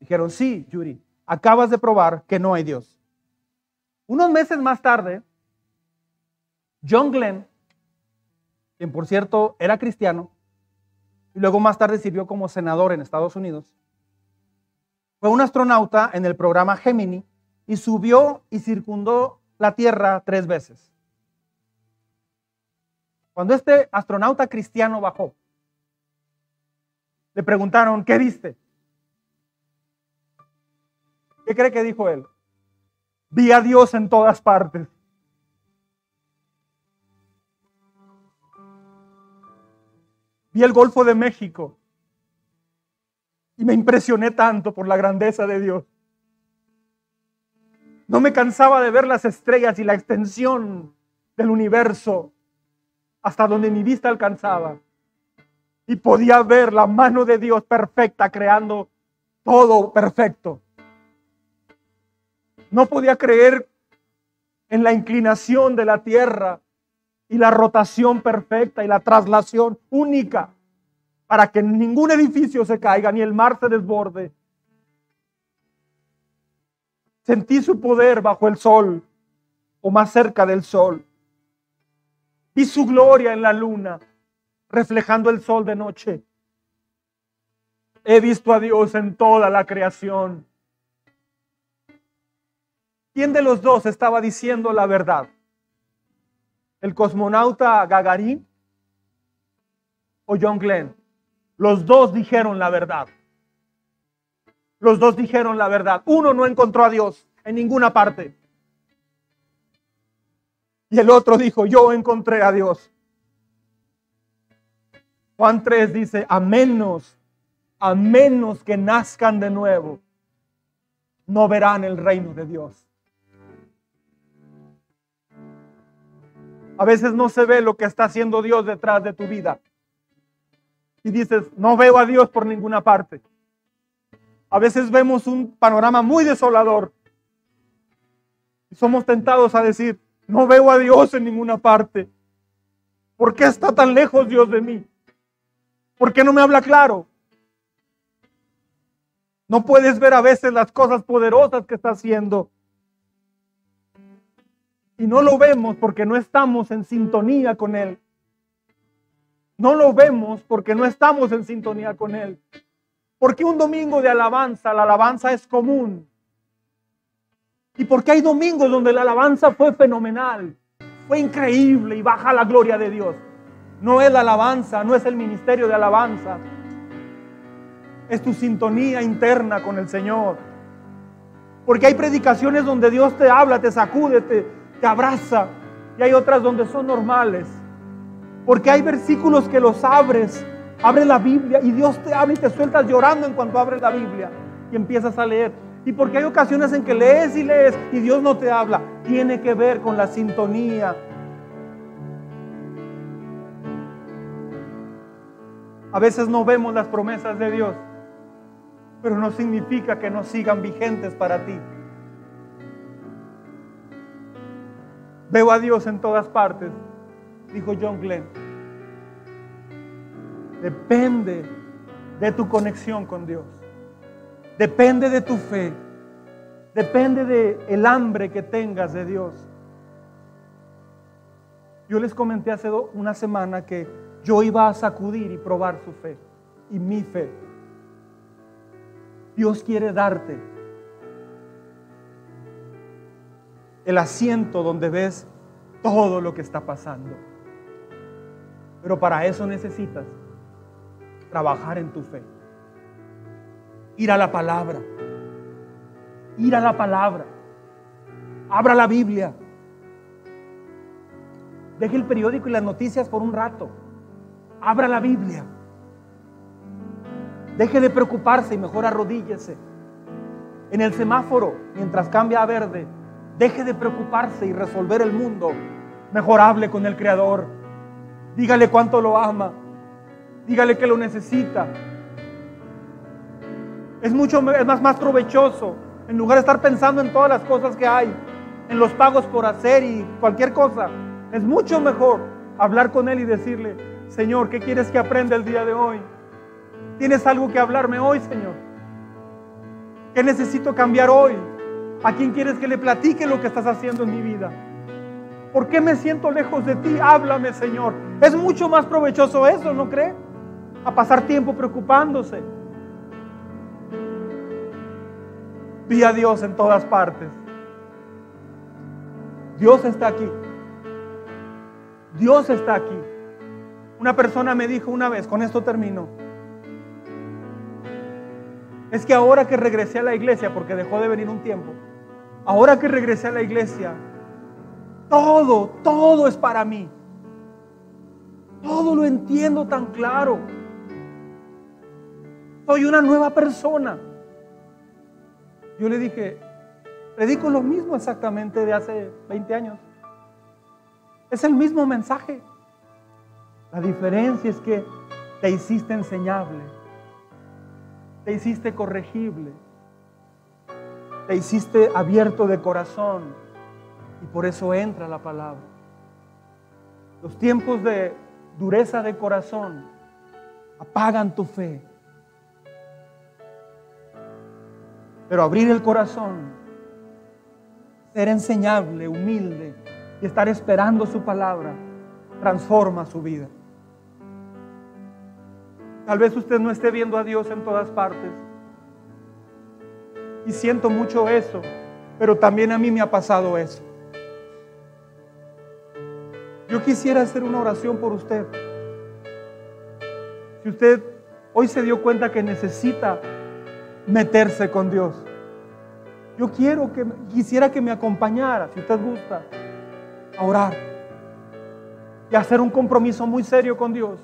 Dijeron, sí, Yuri, acabas de probar que no hay Dios. Unos meses más tarde, John Glenn, quien por cierto era cristiano, y luego más tarde sirvió como senador en Estados Unidos, fue un astronauta en el programa Gemini y subió y circundó la Tierra tres veces. Cuando este astronauta cristiano bajó, le preguntaron, ¿qué viste? ¿Qué cree que dijo él? Vi a Dios en todas partes. Vi el Golfo de México y me impresioné tanto por la grandeza de Dios. No me cansaba de ver las estrellas y la extensión del universo hasta donde mi vista alcanzaba. y podía ver la mano de Dios perfecta creando todo perfecto. No podía creer en la inclinación de la tierra y la rotación perfecta y la traslación única para que ningún edificio se caiga ni el mar se desborde. Sentí su poder bajo el sol o más cerca del sol. Vi su gloria en la luna, reflejando el sol de noche. He visto a Dios en toda la creación. ¿Quién de los dos estaba diciendo la verdad? ¿El cosmonauta Gagarin o John Glenn? Los dos dijeron la verdad. Los dos dijeron la verdad. Uno no encontró a Dios en ninguna parte. Y el otro dijo, yo encontré a Dios. Juan 3 dice, a menos, a menos que nazcan de nuevo, no verán el reino de Dios. A veces no se ve lo que está haciendo Dios detrás de tu vida. Y dices, no veo a Dios por ninguna parte. A veces vemos un panorama muy desolador. Y somos tentados a decir, no veo a Dios en ninguna parte. ¿Por qué está tan lejos Dios de mí? ¿Por qué no me habla claro? No puedes ver a veces las cosas poderosas que está haciendo. Y no lo vemos porque no estamos en sintonía con Él. No lo vemos porque no estamos en sintonía con Él. Porque un domingo de alabanza, la alabanza es común. Y porque hay domingos donde la alabanza fue fenomenal, fue increíble y baja la gloria de Dios. No es la alabanza, no es el ministerio de alabanza. Es tu sintonía interna con el Señor. Porque hay predicaciones donde Dios te habla, te sacude, te, te abraza. Y hay otras donde son normales. Porque hay versículos que los abres, abres la Biblia y Dios te habla y te sueltas llorando en cuanto abres la Biblia y empiezas a leer. Y porque hay ocasiones en que lees y lees y Dios no te habla. Tiene que ver con la sintonía. A veces no vemos las promesas de Dios, pero no significa que no sigan vigentes para ti. Veo a Dios en todas partes, dijo John Glenn. Depende de tu conexión con Dios. Depende de tu fe. Depende de el hambre que tengas de Dios. Yo les comenté hace una semana que yo iba a sacudir y probar su fe y mi fe. Dios quiere darte el asiento donde ves todo lo que está pasando. Pero para eso necesitas trabajar en tu fe. Ir a la palabra. Ir a la palabra. Abra la Biblia. Deje el periódico y las noticias por un rato. Abra la Biblia. Deje de preocuparse y mejor arrodíllese. En el semáforo, mientras cambia a verde, Deje de preocuparse y resolver el mundo. Mejor hable con el Creador. Dígale cuánto lo ama. Dígale que lo necesita. Es mucho es más, más provechoso. En lugar de estar pensando en todas las cosas que hay, en los pagos por hacer y cualquier cosa, es mucho mejor hablar con Él y decirle, Señor, ¿qué quieres que aprenda el día de hoy? ¿Tienes algo que hablarme hoy, Señor? ¿Qué necesito cambiar hoy? ¿A quién quieres que le platique lo que estás haciendo en mi vida? ¿Por qué me siento lejos de ti? Háblame, Señor. Es mucho más provechoso eso, ¿no cree? A pasar tiempo preocupándose. Vi a Dios en todas partes. Dios está aquí. Dios está aquí. Una persona me dijo una vez, con esto termino, es que ahora que regresé a la iglesia, porque dejó de venir un tiempo, ahora que regresé a la iglesia, todo, todo es para mí. Todo lo entiendo tan claro. Soy una nueva persona. Yo le dije, predico lo mismo exactamente de hace 20 años. Es el mismo mensaje. La diferencia es que te hiciste enseñable, te hiciste corregible, te hiciste abierto de corazón y por eso entra la palabra. Los tiempos de dureza de corazón apagan tu fe. Pero abrir el corazón, ser enseñable, humilde y estar esperando su palabra, transforma su vida. Tal vez usted no esté viendo a Dios en todas partes. Y siento mucho eso, pero también a mí me ha pasado eso. Yo quisiera hacer una oración por usted. Si usted hoy se dio cuenta que necesita meterse con Dios, yo quiero que quisiera que me acompañara, si usted gusta, a orar y hacer un compromiso muy serio con Dios.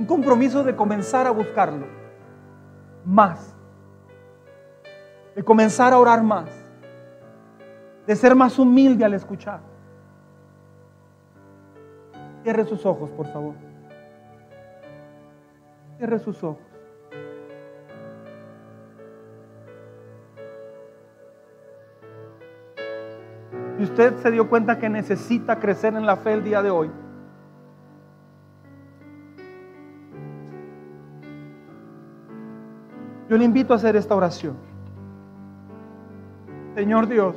Un compromiso de comenzar a buscarlo más. De comenzar a orar más. De ser más humilde al escuchar. Cierre sus ojos, por favor. Cierre sus ojos. Si usted se dio cuenta que necesita crecer en la fe el día de hoy, yo le invito a hacer esta oración. Señor Dios,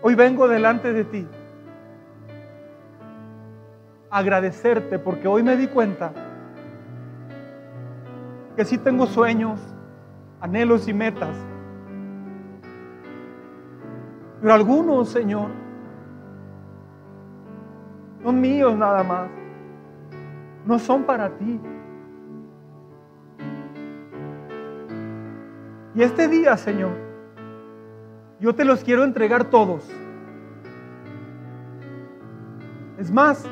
hoy vengo delante de ti a agradecerte porque hoy me di cuenta que sí tengo sueños, anhelos y metas. Pero algunos, Señor, son míos nada más no son para ti. Y este día, Señor, yo te los quiero entregar todos. Es más,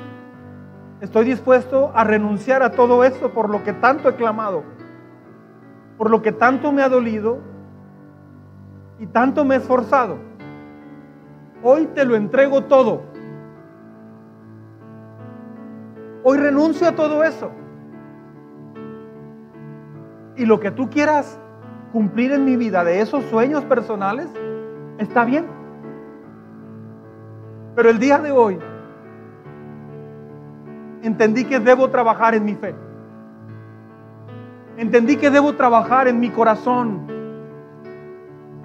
estoy dispuesto a renunciar a todo esto por lo que tanto he clamado, por lo que tanto me ha dolido y tanto me he esforzado. Hoy te lo entrego todo. Hoy renuncio a todo eso. Y lo que tú quieras cumplir en mi vida de esos sueños personales, está bien. Pero el día de hoy entendí que debo trabajar en mi fe. Entendí que debo trabajar en mi corazón.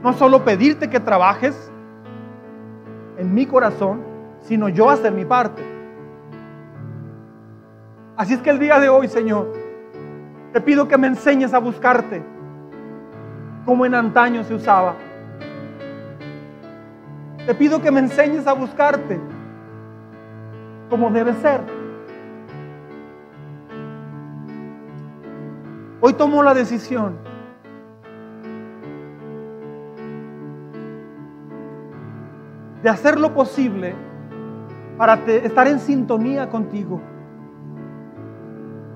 No solo pedirte que trabajes en mi corazón, sino yo hacer mi parte. Así es que el día de hoy, Señor, te pido que me enseñes a buscarte como en antaño se usaba. Te pido que me enseñes a buscarte como debe ser. Hoy tomo la decisión de hacer lo posible para estar en sintonía contigo.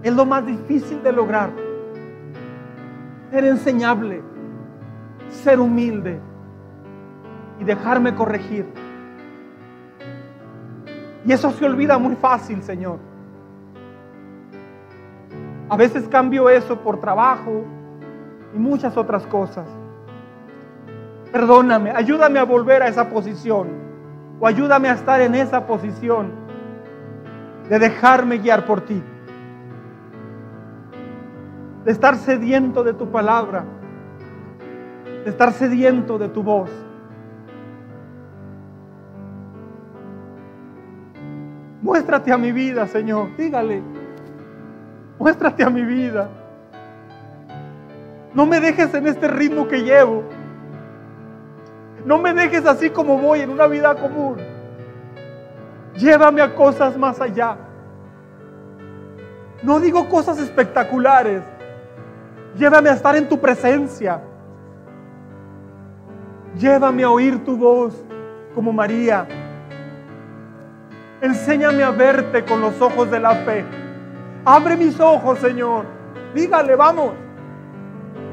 Es lo más difícil de lograr. Ser enseñable, ser humilde y dejarme corregir. Y eso se olvida muy fácil, Señor. A veces cambio eso por trabajo y muchas otras cosas. Perdóname, ayúdame a volver a esa posición o ayúdame a estar en esa posición de dejarme guiar por ti de estar sediento de tu palabra, de estar sediento de tu voz. Muéstrate a mi vida, Señor. Dígale, muéstrate a mi vida. No me dejes en este ritmo que llevo. No me dejes así como voy en una vida común. Llévame a cosas más allá. No digo cosas espectaculares. Llévame a estar en tu presencia. Llévame a oír tu voz como María. Enséñame a verte con los ojos de la fe. Abre mis ojos, Señor. Dígale, vamos.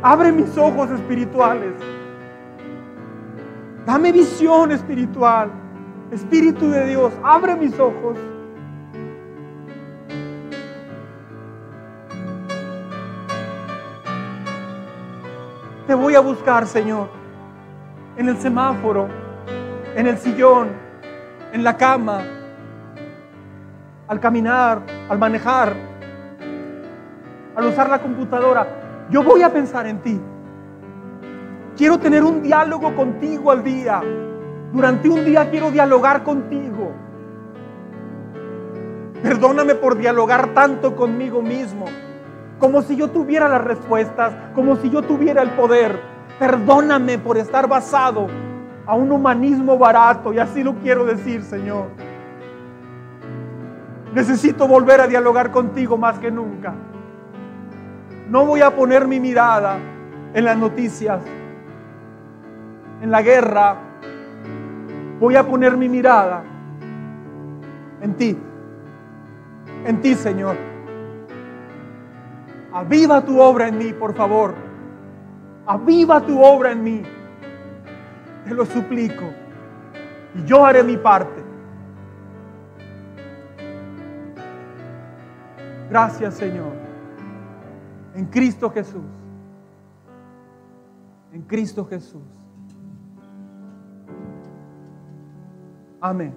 Abre mis ojos espirituales. Dame visión espiritual. Espíritu de Dios, abre mis ojos. Te voy a buscar, Señor, en el semáforo, en el sillón, en la cama, al caminar, al manejar, al usar la computadora. Yo voy a pensar en ti. Quiero tener un diálogo contigo al día. Durante un día quiero dialogar contigo. Perdóname por dialogar tanto conmigo mismo, como si yo tuviera las respuestas, como si yo tuviera el poder. Perdóname por estar basado a un humanismo barato, y así lo quiero decir, Señor. Necesito volver a dialogar contigo más que nunca. No voy a poner mi mirada en las noticias, en la guerra. Voy a poner mi mirada en ti, en ti, Señor. Aviva tu obra en mí, por favor. Aviva tu obra en mí. Te lo suplico. Y yo haré mi parte. Gracias, Señor. En Cristo Jesús. En Cristo Jesús. Amén.